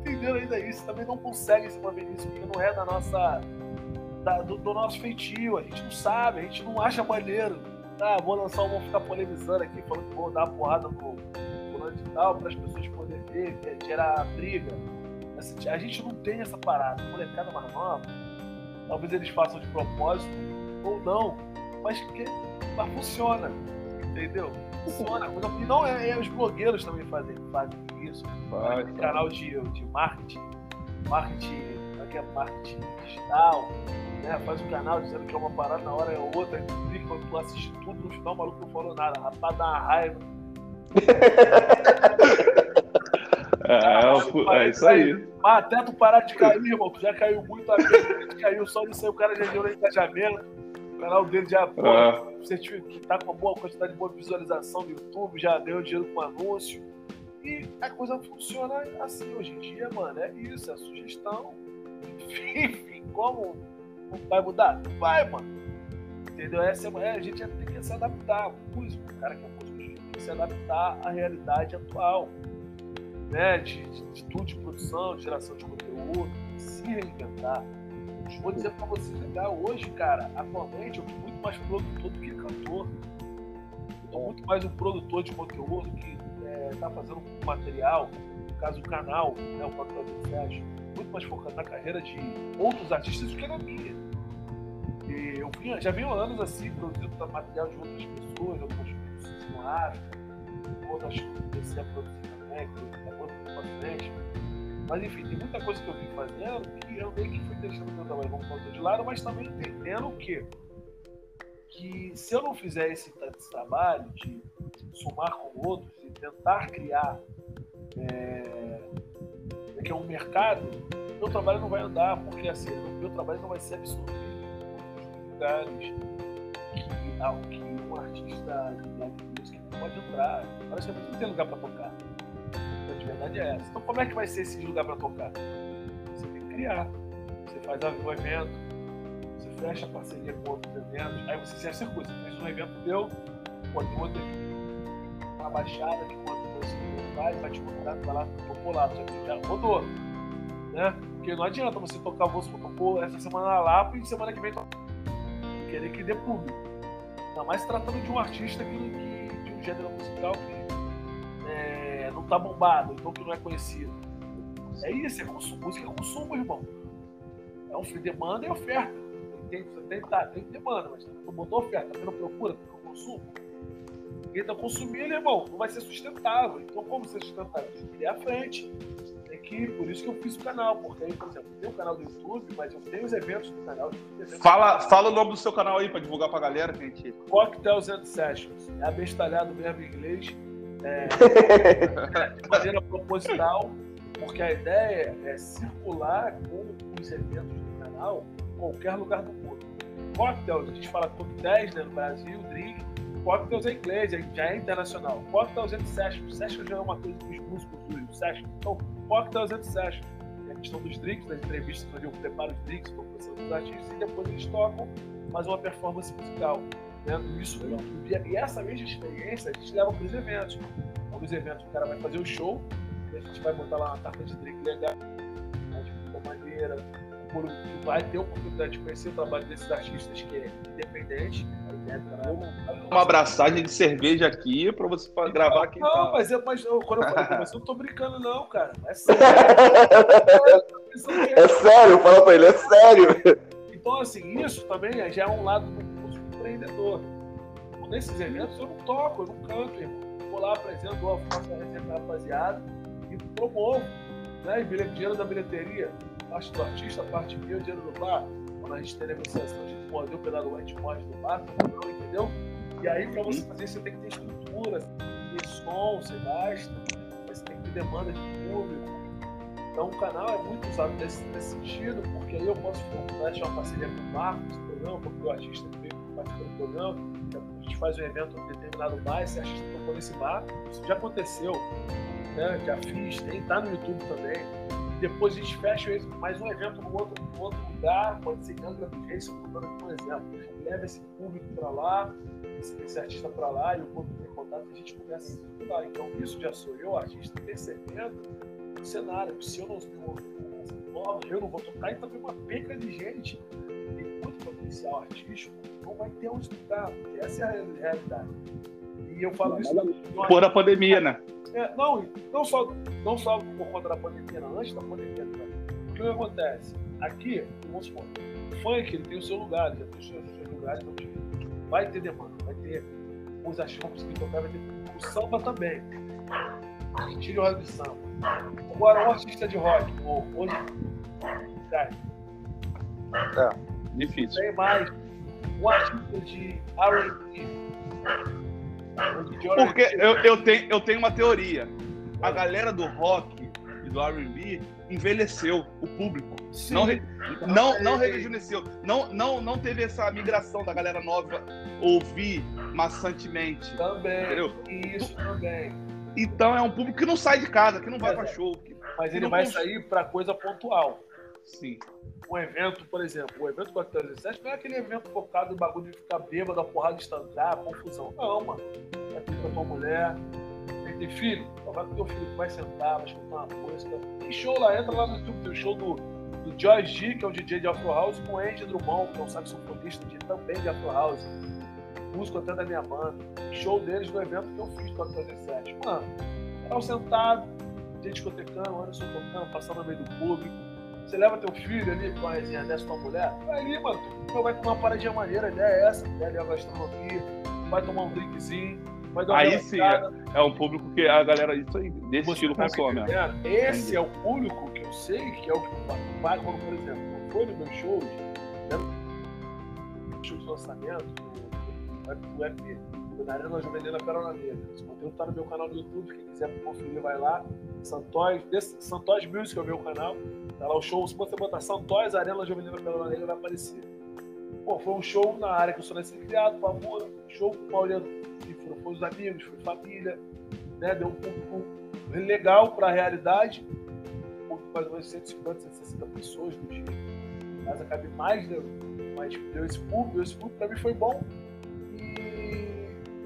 entendendo ainda isso, também não conseguem se manter nisso, porque não é da nossa. Da, do, do, nosso feitio, a gente não sabe, a gente não acha maneiro. Ah, vou lançar um, vou ficar polemizando aqui, falando que vou dar uma porrada no fulano de tal, para as pessoas poderem ver, gerar briga. Assim, a gente não tem essa parada. Molecada mais nova, talvez eles façam de propósito ou não, mas que mas funciona, entendeu? Funciona. E não é, é, os blogueiros também fazem, fazem isso. Vai, canal de, de marketing, marketing, é que é marketing digital, né? Faz um canal dizendo que é uma parada na hora é outra, clica, quando tu assiste tudo, no final o maluco não falou nada, rapaz dá uma raiva. É, é, é, isso aí. Mas até tu parar de cair, irmão, tu já caiu muito, a gente caiu só nisso aí, o cara já deu engajamento. O canal dele já pô, ah. tá com uma boa quantidade de boa visualização no YouTube, já ganhou dinheiro com anúncio. E a coisa funciona assim hoje em dia, mano. É isso, é sugestão. Enfim, como vai mudar? Vai, mano. Entendeu? Essa é, a gente tem que se adaptar. O músico, o cara que é músico, tem que se adaptar à realidade atual. Né? De, de, de tudo de produção, de geração de conteúdo, se reinventar. Vou dizer pra você legal, hoje, cara, atualmente eu tô muito mais produtor do que cantor. Eu tô muito mais um produtor de conteúdo que está fazendo um material, no caso o canal, né, o Patrão do Sérgio, muito mais focado na carreira de outros artistas do que na minha. E eu vinha, já vinha anos assim, produzindo material de outras pessoas, outras pessoas no África, outras comecei a produzir também, é outro frente. Mas enfim, tem muita coisa que eu vim fazendo que eu meio que fui deixando meu trabalho como produtor de lado, mas também entendendo o quê? Que se eu não fizer esse, esse trabalho de somar com outros, tentar criar é, que é um mercado, meu trabalho não vai andar, porque assim, meu trabalho não vai ser absorvido em lugares que, ah, que um artista de música pode entrar. Praticamente não tem lugar para tocar. Então, de verdade é essa. Então, como é que vai ser esse lugar para tocar? Você tem que criar. Você faz o evento, você fecha parceria com outros eventos, aí você se circuito. Você fez um evento teu, pode outro uma baixada que você vai, te mandar, vai lá, tocou lá, já, já rodou. Né? Porque não adianta você tocar, você tocou essa semana na Lapa e semana que vem querer que dê público. Ainda mais tratando de um artista que, que de um gênero musical que é, não tá bombado, então que não é conhecido. É isso, é consumo, música é consumo, irmão. É um demanda e oferta. Tem, tem, tá, tem demanda, mas não botou oferta, tá tendo procura, tem consumo quem está consumindo, irmão, não vai ser sustentável. Então, como ser sustentável? Tem que ir à frente. Tem que, por isso que eu fiz o canal, porque aí, por exemplo, tem o um canal do YouTube, mas eu tenho os eventos do canal. Fala, fala o nome do seu canal aí para divulgar para a galera, gente. Cocktails and Sessions. É abestalhado mesmo em inglês. É, de maneira proposital. Porque a ideia é circular com os eventos do canal em qualquer lugar do mundo. Cocktails, a gente fala coquetéis né, no Brasil, drink. Cocktails é inglês, já é internacional. Cocktails and Sessions. Sessions já é uma coisa dos músicos do Sessions. Então, Cocktails and Sessions. É a questão dos drinks, das entrevistas, onde eu preparo os drinks, estou conversando com os artistas e depois eles tocam mais uma performance musical. Né? Isso YouTube. E essa mesma experiência a gente leva para os eventos. Então, nos eventos o cara vai fazer o show, a gente vai botar lá uma tarta de drink legal, de maneira, por, vai ter a oportunidade de conhecer o trabalho desses artistas que é independente. Uma abraçagem de cerveja aqui para você então, gravar aqui. Não, tá. mas, é, mas eu, quando eu falei com você, eu não tô brincando, não, cara. É sério. é sério, fala para ele, é sério. Então, assim, isso também já é um lado do empreendedor. Nesses eventos eu não toco, eu não canto, irmão. Eu vou lá, apresento, faço a resenha rapaziada e promovo. Né? E dinheiro da bilheteria parte do artista, a parte minha, o dinheiro do bar. Quando a gente tem negociação, a gente mordeu o pedaço do a gente morde do bar, não, entendeu? E aí, para você fazer isso, você tem que ter estrutura, você tem que ter som, você gasta, você tem que ter demanda de público. Então, o canal é muito usado nesse, nesse sentido, porque aí eu posso achar uma parceria com o Marcos, programa, porque o artista veio participar do programa, a gente faz um evento em determinado bar, esse artista tocou nesse bar, isso já aconteceu, né? já fiz, tem, tá no YouTube também depois a gente fecha mais um evento no outro, no outro lugar, pode ser em Angra dos Reis, estou dando aqui um exemplo. Leva esse público para lá, esse, esse artista para lá, e o público tem contato, a gente começa a circular. Então, isso já sou eu, artista, percebendo o cenário. Se eu não tenho nova, eu não vou tocar, então tem uma peca de gente tem muito potencial artístico, não vai ter onde tocar, porque essa é a realidade. E eu falo isso. Por a pandemia, né? É, não, não só, não só por conta da pandemia, não, antes da pandemia. Né? O que acontece? Aqui, vamos supor, o funk ele tem o seu lugar, ele já tem os seus, seus lugares, então vai ter demanda, vai ter os artistas que tocar, vai ter o samba também. Tire o rock do samba. Agora, um artista de rock, ou hoje, cai. É, difícil. Tem mais um artista de R&B porque eu, eu, tenho, eu tenho uma teoria. A galera do rock e do RB envelheceu, o público. Sim. Não, não, não rejuvenesceu. Não, não, não teve essa migração da galera nova ouvir maçantemente. Também. Entendeu? Isso também. Então é um público que não sai de casa, que não vai para é. show. Que, mas ele vai sair para coisa pontual. Sim um evento, por exemplo, o evento 407 não é aquele evento focado em bagulho de ficar bêbado, a porrada instantânea, confusão. Não, mano. Vai ter com a tua mulher, vai ter filho, então vai com o teu filho, vai sentar, vai escutar uma música. Tem show lá, entra lá no YouTube, tem o show do, do Joy G, que é o DJ de Afro House, com o Andy Drummond, que é um saxofonista de, também de Afro House. Músico até da minha banda. Show deles no evento que eu fiz 407. Mano, tava sentado, gente discotecando, Anderson tocando, passando no meio do público você leva teu filho ali com a resenha dessa tua mulher, vai ali, mano. Tu vai comer uma paradinha maneira, a ideia é essa, a ideia é gastronomia, vai tomar um drinkzinho, vai dar uma Aí sim, é, é, um público que a galera isso aí, desse Você estilo tá consome. Né? Esse é o público que eu sei que é o que vai, quando, por exemplo, foi no meu show, né? show de lançamento, do EP, na Arena Juvenil Pérola Negra. Esse conteúdo tá no meu canal no YouTube, quem quiser conferir vai lá. Santóis, Santóis Music é o meu canal. Tá lá o show, se você botar Santóis, Arena Juvenil pela Negra vai aparecer. Pô, foi um show na área que eu sou nascido criado, favor, show com o Pauliano, que foram, os amigos, foi família, né? Deu um público legal para a realidade. Um público mais ou menos 150, 160 pessoas no dia. Mas cabe mais, né? Mas deu esse público, esse público para mim foi bom.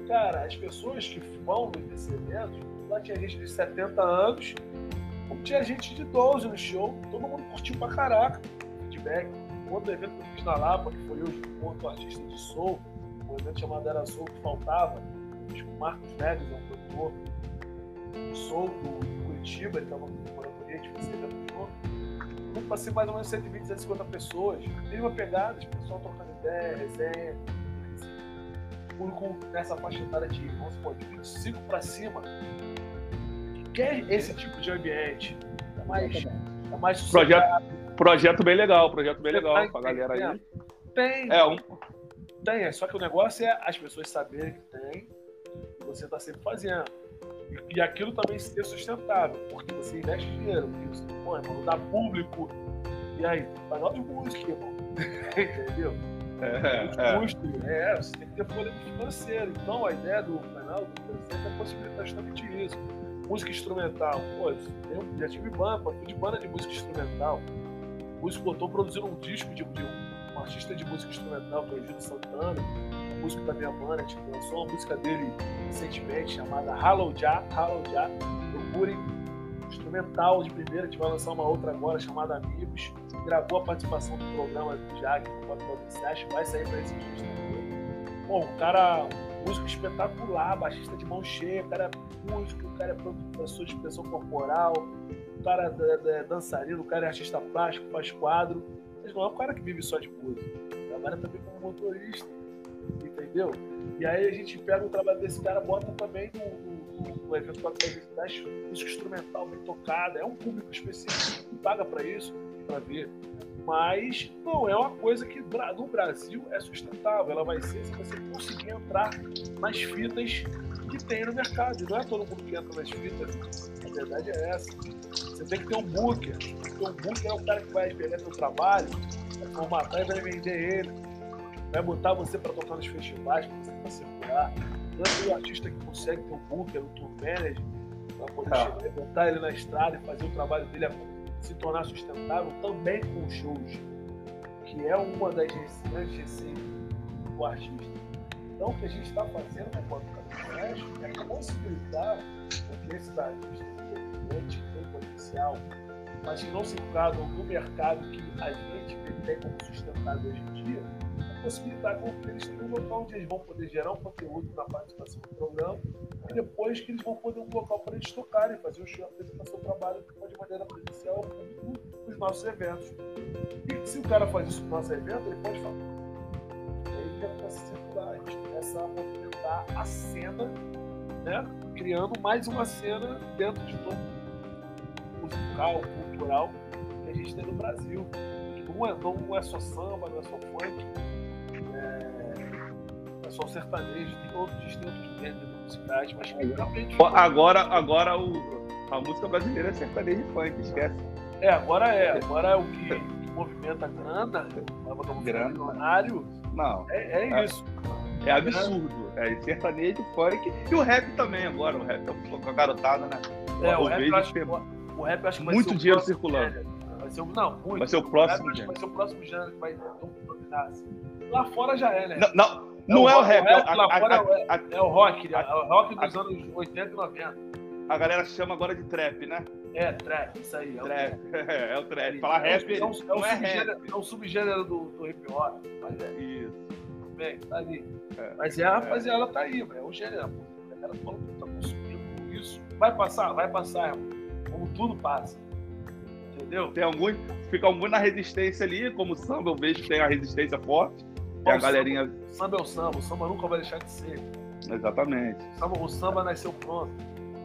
Cara, as pessoas que vão nesse evento, lá tinha gente de 70 anos como tinha gente de 12 no show, todo mundo curtiu pra caraca. Feedback. Outro evento que eu fiz na Lapa, que foi com outro artista de soul, um evento chamado Era Soul, que faltava. Fiz com o Marcos Neves, é um produtor de soul do Curitiba, ele estava com a gente, fez esse evento junto. Então, passei mais ou menos 120, 150 pessoas. Mesma pegada, o pessoal trocando ideia, resenha. Público nessa faixa etária de, vamos supor, de 25 para cima, quer esse tipo de ambiente. É mais, é mais projeto, projeto bem legal, projeto bem legal tá pra galera aí. Tem. É um... Tem, é só que o negócio é as pessoas saberem que tem e você tá sempre fazendo. E, e aquilo também ser sustentável, porque você investe dinheiro, você, pô, irmão, dá público. E aí, canal de música, irmão. Entendeu? É, é. Custo, é, você tem que ter fôlego financeiro. Então a ideia do canal do presidente é possibilitar justamente isso. Música instrumental. Pô, eu já tive banda, fui de banda de música instrumental. O músico botou produzindo um disco de, de um, artista de música instrumental, que é o Gil Santana, músico da minha banda, a gente lançou uma música dele recentemente chamada Hallow Ja, Hallow Ja. Procurem instrumental de primeira, a gente vai lançar uma outra agora chamada Amigos. Gravou a participação do programa do Jack no Pop Podcast, vai sair para esse disco também. Bom, um cara, músico espetacular, baixista de mão cheia, o cara é músico, o cara é professor de expressão corporal, o cara é, é dançarino, o cara é artista plástico, faz quadro, mas não é um cara que vive só de música. Trabalha também como motorista, entendeu? E aí a gente pega o trabalho desse cara, bota também no, no evento para fazer música instrumental bem tocada, é um público específico que paga para isso, para ver. Mas não é uma coisa que no Brasil é sustentável. Ela vai ser se você conseguir entrar nas fitas que tem no mercado. E não é todo mundo que entra nas fitas. A verdade é essa. Você tem que ter um booker. Porque um booker é o cara que vai pegar seu trabalho, vai formatar e vai vender ele. Vai botar você para tocar nos festivais, para você para circular. Tanto o artista que consegue ter um booker, um tour manager, para poder ah. chegar, botar ele na estrada e fazer o trabalho dele se tornar sustentável também com shows, que é uma das grandes receitas do artista. Então, o que a gente está fazendo na Copa Caminhões é possibilitar que esses artistas independentes têm potencial, mas que não se enquadram no mercado que a gente tem como sustentável hoje em dia, possibilitar com que eles tenham um local onde eles vão poder gerar um conteúdo na participação do programa e depois que eles vão poder um local para eles tocarem, fazer o show, apresentar seu trabalho de maneira presencial nos nossos eventos. E se o cara faz isso no nosso evento, ele pode falar. Ele começa a circular, a gente começa a movimentar a cena, né? criando mais uma cena dentro de todo musical, cultural que a gente tem no Brasil. Não é, não é só samba, não é só funk, é, é só sertanejo, tem outros distintos gêneros musicais, mas. Agora, agora o, a música brasileira é sertanejo e funk, esquece. É, agora é. Agora é o que, que movimenta grana, grana. milionário. Não. É, é, é isso. É absurdo. É sertanejo, funk e o rap também agora. O rap é com a garotada, né? É, o, o rap, acho, que, o rap acho que vai muito dinheiro circulando. Vai ser, não, muito. Vai ser o próximo gênero. Vai ser o próximo gênero que vai dominar. Assim. Lá fora já é, né? Não, não, não é, o rap. É, lá fora é, é, o rock, é o rock dos anos 80 e 90. A galera chama agora de trap, né? É, trap, isso aí. É trap, o trap. é o trap. Falar rap é um, é um, é, rap. é um subgênero do, do hip hop. Mas é. Isso. Bem, tá ali. É. Mas é a rapaziada tá aí, velho. É o gênero. A galera fala que tá consumindo isso. Vai passar, vai passar, irmão. Como tudo passa. Entendeu? Tem alguns, fica alguns na resistência ali, como o samba, eu vejo que tem a resistência forte. Tem a galerinha. Samba, samba é o samba, o samba nunca vai deixar de ser. Exatamente. O samba, o samba nasceu pronto.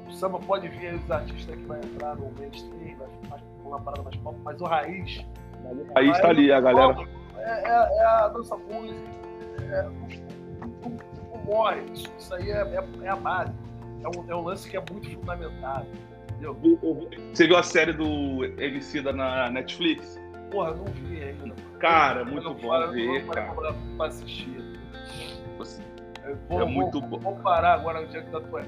O samba pode vir aí os artistas que vai entrar no mainstream, vai ficar uma parada mais pop, mas o raiz. O raiz tá ali, a galera. É, é, é a dança música, é, não, morre. Isso, isso aí é, é, é, a base. É um, é um lance que é muito fundamentado. Entendeu? Você viu a série do MC da na Netflix? Porra, não vi ainda. Cara, muito bom ver, cara. Pra assistir. Vou, é muito bom. Vou parar agora no dia que tá tua.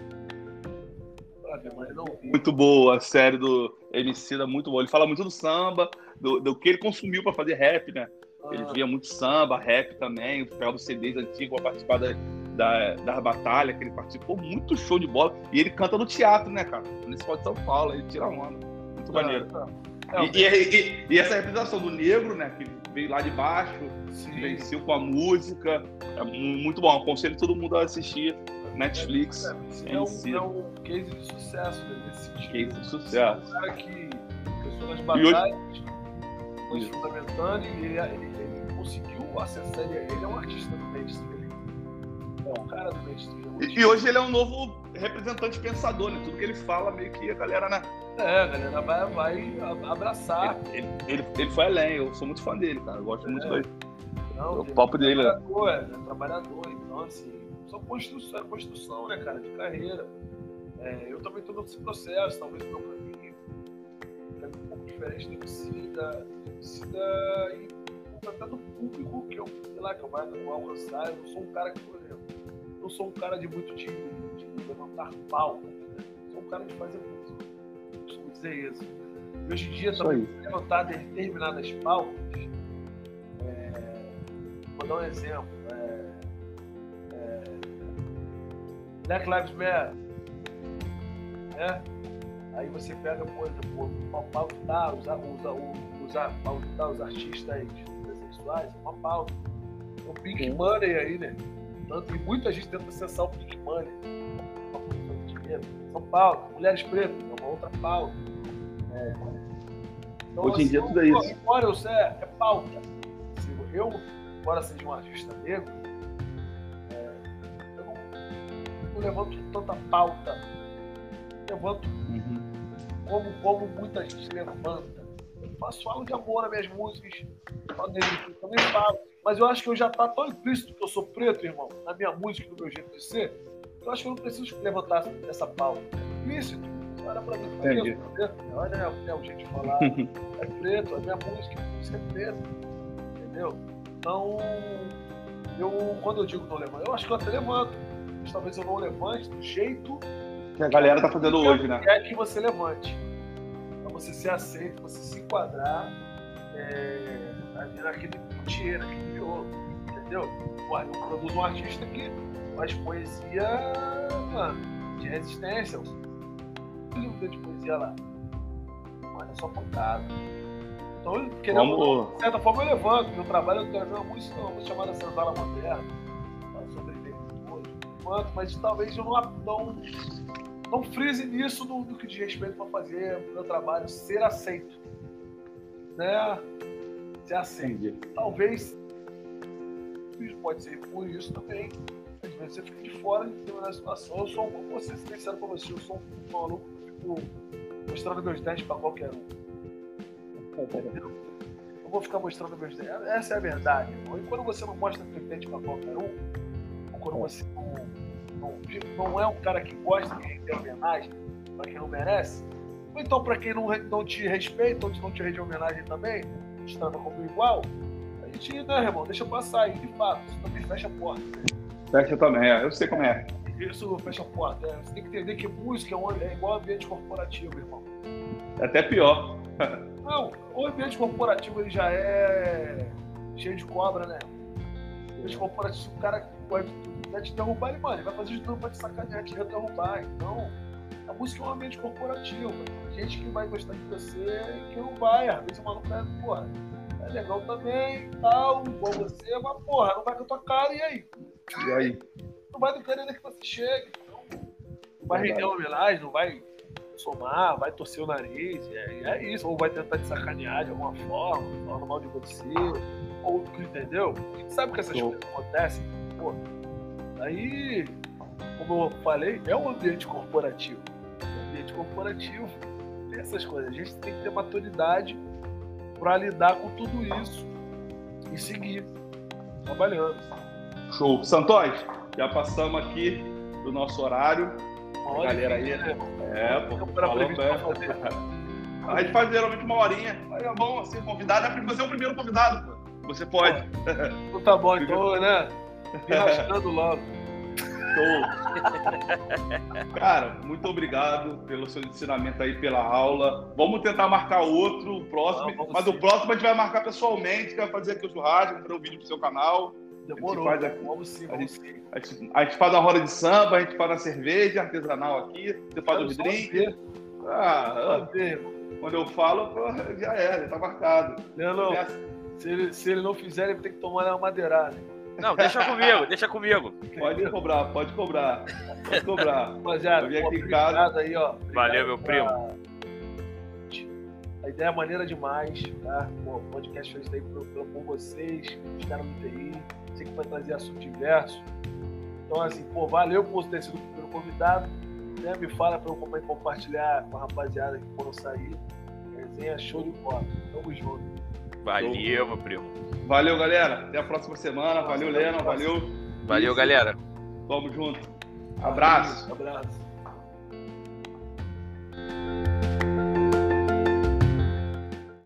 Muito boa a série do MC da muito boa. Ele fala muito do samba, do, do que ele consumiu para fazer rap, né? Ele ah. via muito samba, rap também, pegava os CDs antigos para participar da, da, da batalha, que ele participou, muito show de bola. E ele canta no teatro, né, cara? Nesse de São Paulo, ele tira onda. Muito ah, maneiro. Tá. É, e, e, e, essa representação do negro, né, que veio lá de baixo, Sim. venceu com a música, é muito bom. Aconselho todo mundo a assistir Netflix. É, é, um, é um case de sucesso né, nesse sentido. Case de sucesso. Um cara que pensou nas batalhas, foi hoje... fundamentando e ele, ele, ele, conseguiu acessar. Ele, ele é um artista do mainstream. Ele é um cara do mainstream. E, e hoje ele é um novo representante pensador, né? Tudo que ele fala, meio que a galera, né? É, a galera vai, vai abraçar. Ele, ele, ele, foi além, eu sou muito fã dele, cara. Eu gosto é. muito dele. Não, o papo é dele. Né? É, trabalhador, então assim, só construção, é construção, né, cara, de carreira. É, eu também estou nesse processo, talvez o meu caminho é um pouco diferente do Emicida, Emicida e até do público que eu, sei lá, que eu vou alcançar. Eu não sou um cara que, por não sou um cara de muito de, de levantar palmas, né? sou um cara de fazer música. Costumo dizer isso. E hoje em dia, também, levantar determinadas pautas, é, vou dar um exemplo. É, é, Black Lives Matter. Né? Aí você pega, por exemplo, pautar, usar, usar, usar, pautar os artistas transexuais, é uma pauta. O Pink Money aí, né? Tanto, e muita gente tenta acessar o Pink Money. São Paulo, mulheres pretas, é uma outra pauta. É. Então, Hoje em assim, dia tudo é isso. Embora eu seja, é pauta. Se eu, embora seja um artista negro, é, eu não, não, levanto tanta pauta. Levanto uhum. como, como muita gente levanta. Eu faço falo de amor nas minhas músicas, também falo. Mas eu acho que eu já tá tão implícito que eu sou preto, irmão, na minha música, no meu jeito de ser, eu acho que eu não preciso levantar essa pauta. É implícito. Olha pra mim, Entendi. olha é, é o jeito de falar. é preto, a minha música, a música é preta. Entendeu? Então, eu, quando eu digo não levanto, eu acho que eu até levanto. Mas talvez eu não levante do jeito que a galera tá fazendo hoje, né? É que você levante. Pra você ser aceito, você se enquadrar é, naquele miolo. Entendeu? Eu produzo um artista que faz poesia mano, de resistência. Livro de poesia lá. Mas é só pancada. Então, querendo, de certa forma, eu levanto. Meu trabalho eu quero uma música, uma música chamada Senzala Moderna. Sobre levanto, mas talvez eu não, não, não frise nisso no, no que diz respeito para fazer o meu trabalho ser aceito. Né? Aceito. Entendi. Talvez pode ser por isso também às vezes você fica de fora de determinada situação. Eu sou, vou ser sincero com você, eu sou um maluco que fico mostrando meus dentes para qualquer um. Entendeu? Eu vou ficar mostrando meus dentes. Essa é a verdade. Irmão. E quando você não mostra seus dentes para qualquer um, ou quando você não, não, não é um cara que gosta de render homenagem para quem não merece, ou então para quem não, não te respeita ou não te rende homenagem também, te trata como igual, a gente, né, irmão, deixa passar. E de fato, isso também fecha a porta. Né? Fecha também, é. eu sei como é. Isso fecha a porta. É. Você tem que entender que música é, é igual ambiente corporativo, irmão. É até pior. Não, o ambiente corporativo ele já é cheio de cobra, né? O ambiente corporativo, o cara pode vai te derrubar, ele, mano, ele vai fazer de tudo pra te sacanear, te derrubar. Então, a música é um ambiente corporativo. Gente que vai gostar de você e que não vai. Às vezes o maluco é, porra, é legal também, tal, igual você, mas porra, não vai com a tua cara, e aí? E aí? Não vai depender que você chegue. Não vai render uma homenagem, não vai somar, vai torcer o nariz, é, é isso. Ou vai tentar te sacanear de alguma forma, falar mal de você, ou entendeu? A gente sabe que essas coisas acontecem. Pô, aí, como eu falei, é um ambiente corporativo. Ambiente corporativo tem essas coisas. A gente tem que ter maturidade para lidar com tudo isso e seguir trabalhando. Show. Santos, já passamos aqui do nosso horário. A galera aí, né? É, pô. A gente faz geralmente uma horinha. Aí é bom, assim, convidado. É você é o primeiro convidado, pô. Você pode. Então tá bom, então, né? Me rascando logo. Show. Cara, muito obrigado pelo seu ensinamento aí, pela aula. Vamos tentar marcar outro, o próximo. Ah, mas sim. o próximo a gente vai marcar pessoalmente, que vai fazer aqui o churrasco, para o vídeo pro seu canal. Demorou. A gente faz, vamos sim, vamos a gente, a, gente, a gente faz uma roda de samba, a gente faz a cerveja artesanal aqui, você faz os drinks. Ah, quando eu falo, já é, já tá marcado. Não, não. Se ele, se ele não fizer, ele tem que tomar uma madeirada. Não, deixa comigo, deixa comigo. Pode cobrar, pode cobrar. Pode cobrar. Rapaziada, eu aqui casa. aí, ó. Valeu, meu primo. A ideia é maneira demais, tá? Pô, o podcast feito aí por, por vocês, os caras do TI. Sei que vai trazer assunto diverso. Então, assim, pô, valeu por ter sido o primeiro convidado. Né? Me fala para eu compartilhar com a rapaziada que foram sair. Resenha show de bola. Tamo junto. Valeu, meu primo. Valeu, galera. Até a próxima semana. Valeu, Lena. Valeu. Valeu, galera. Tamo junto. Abraço. Abraço.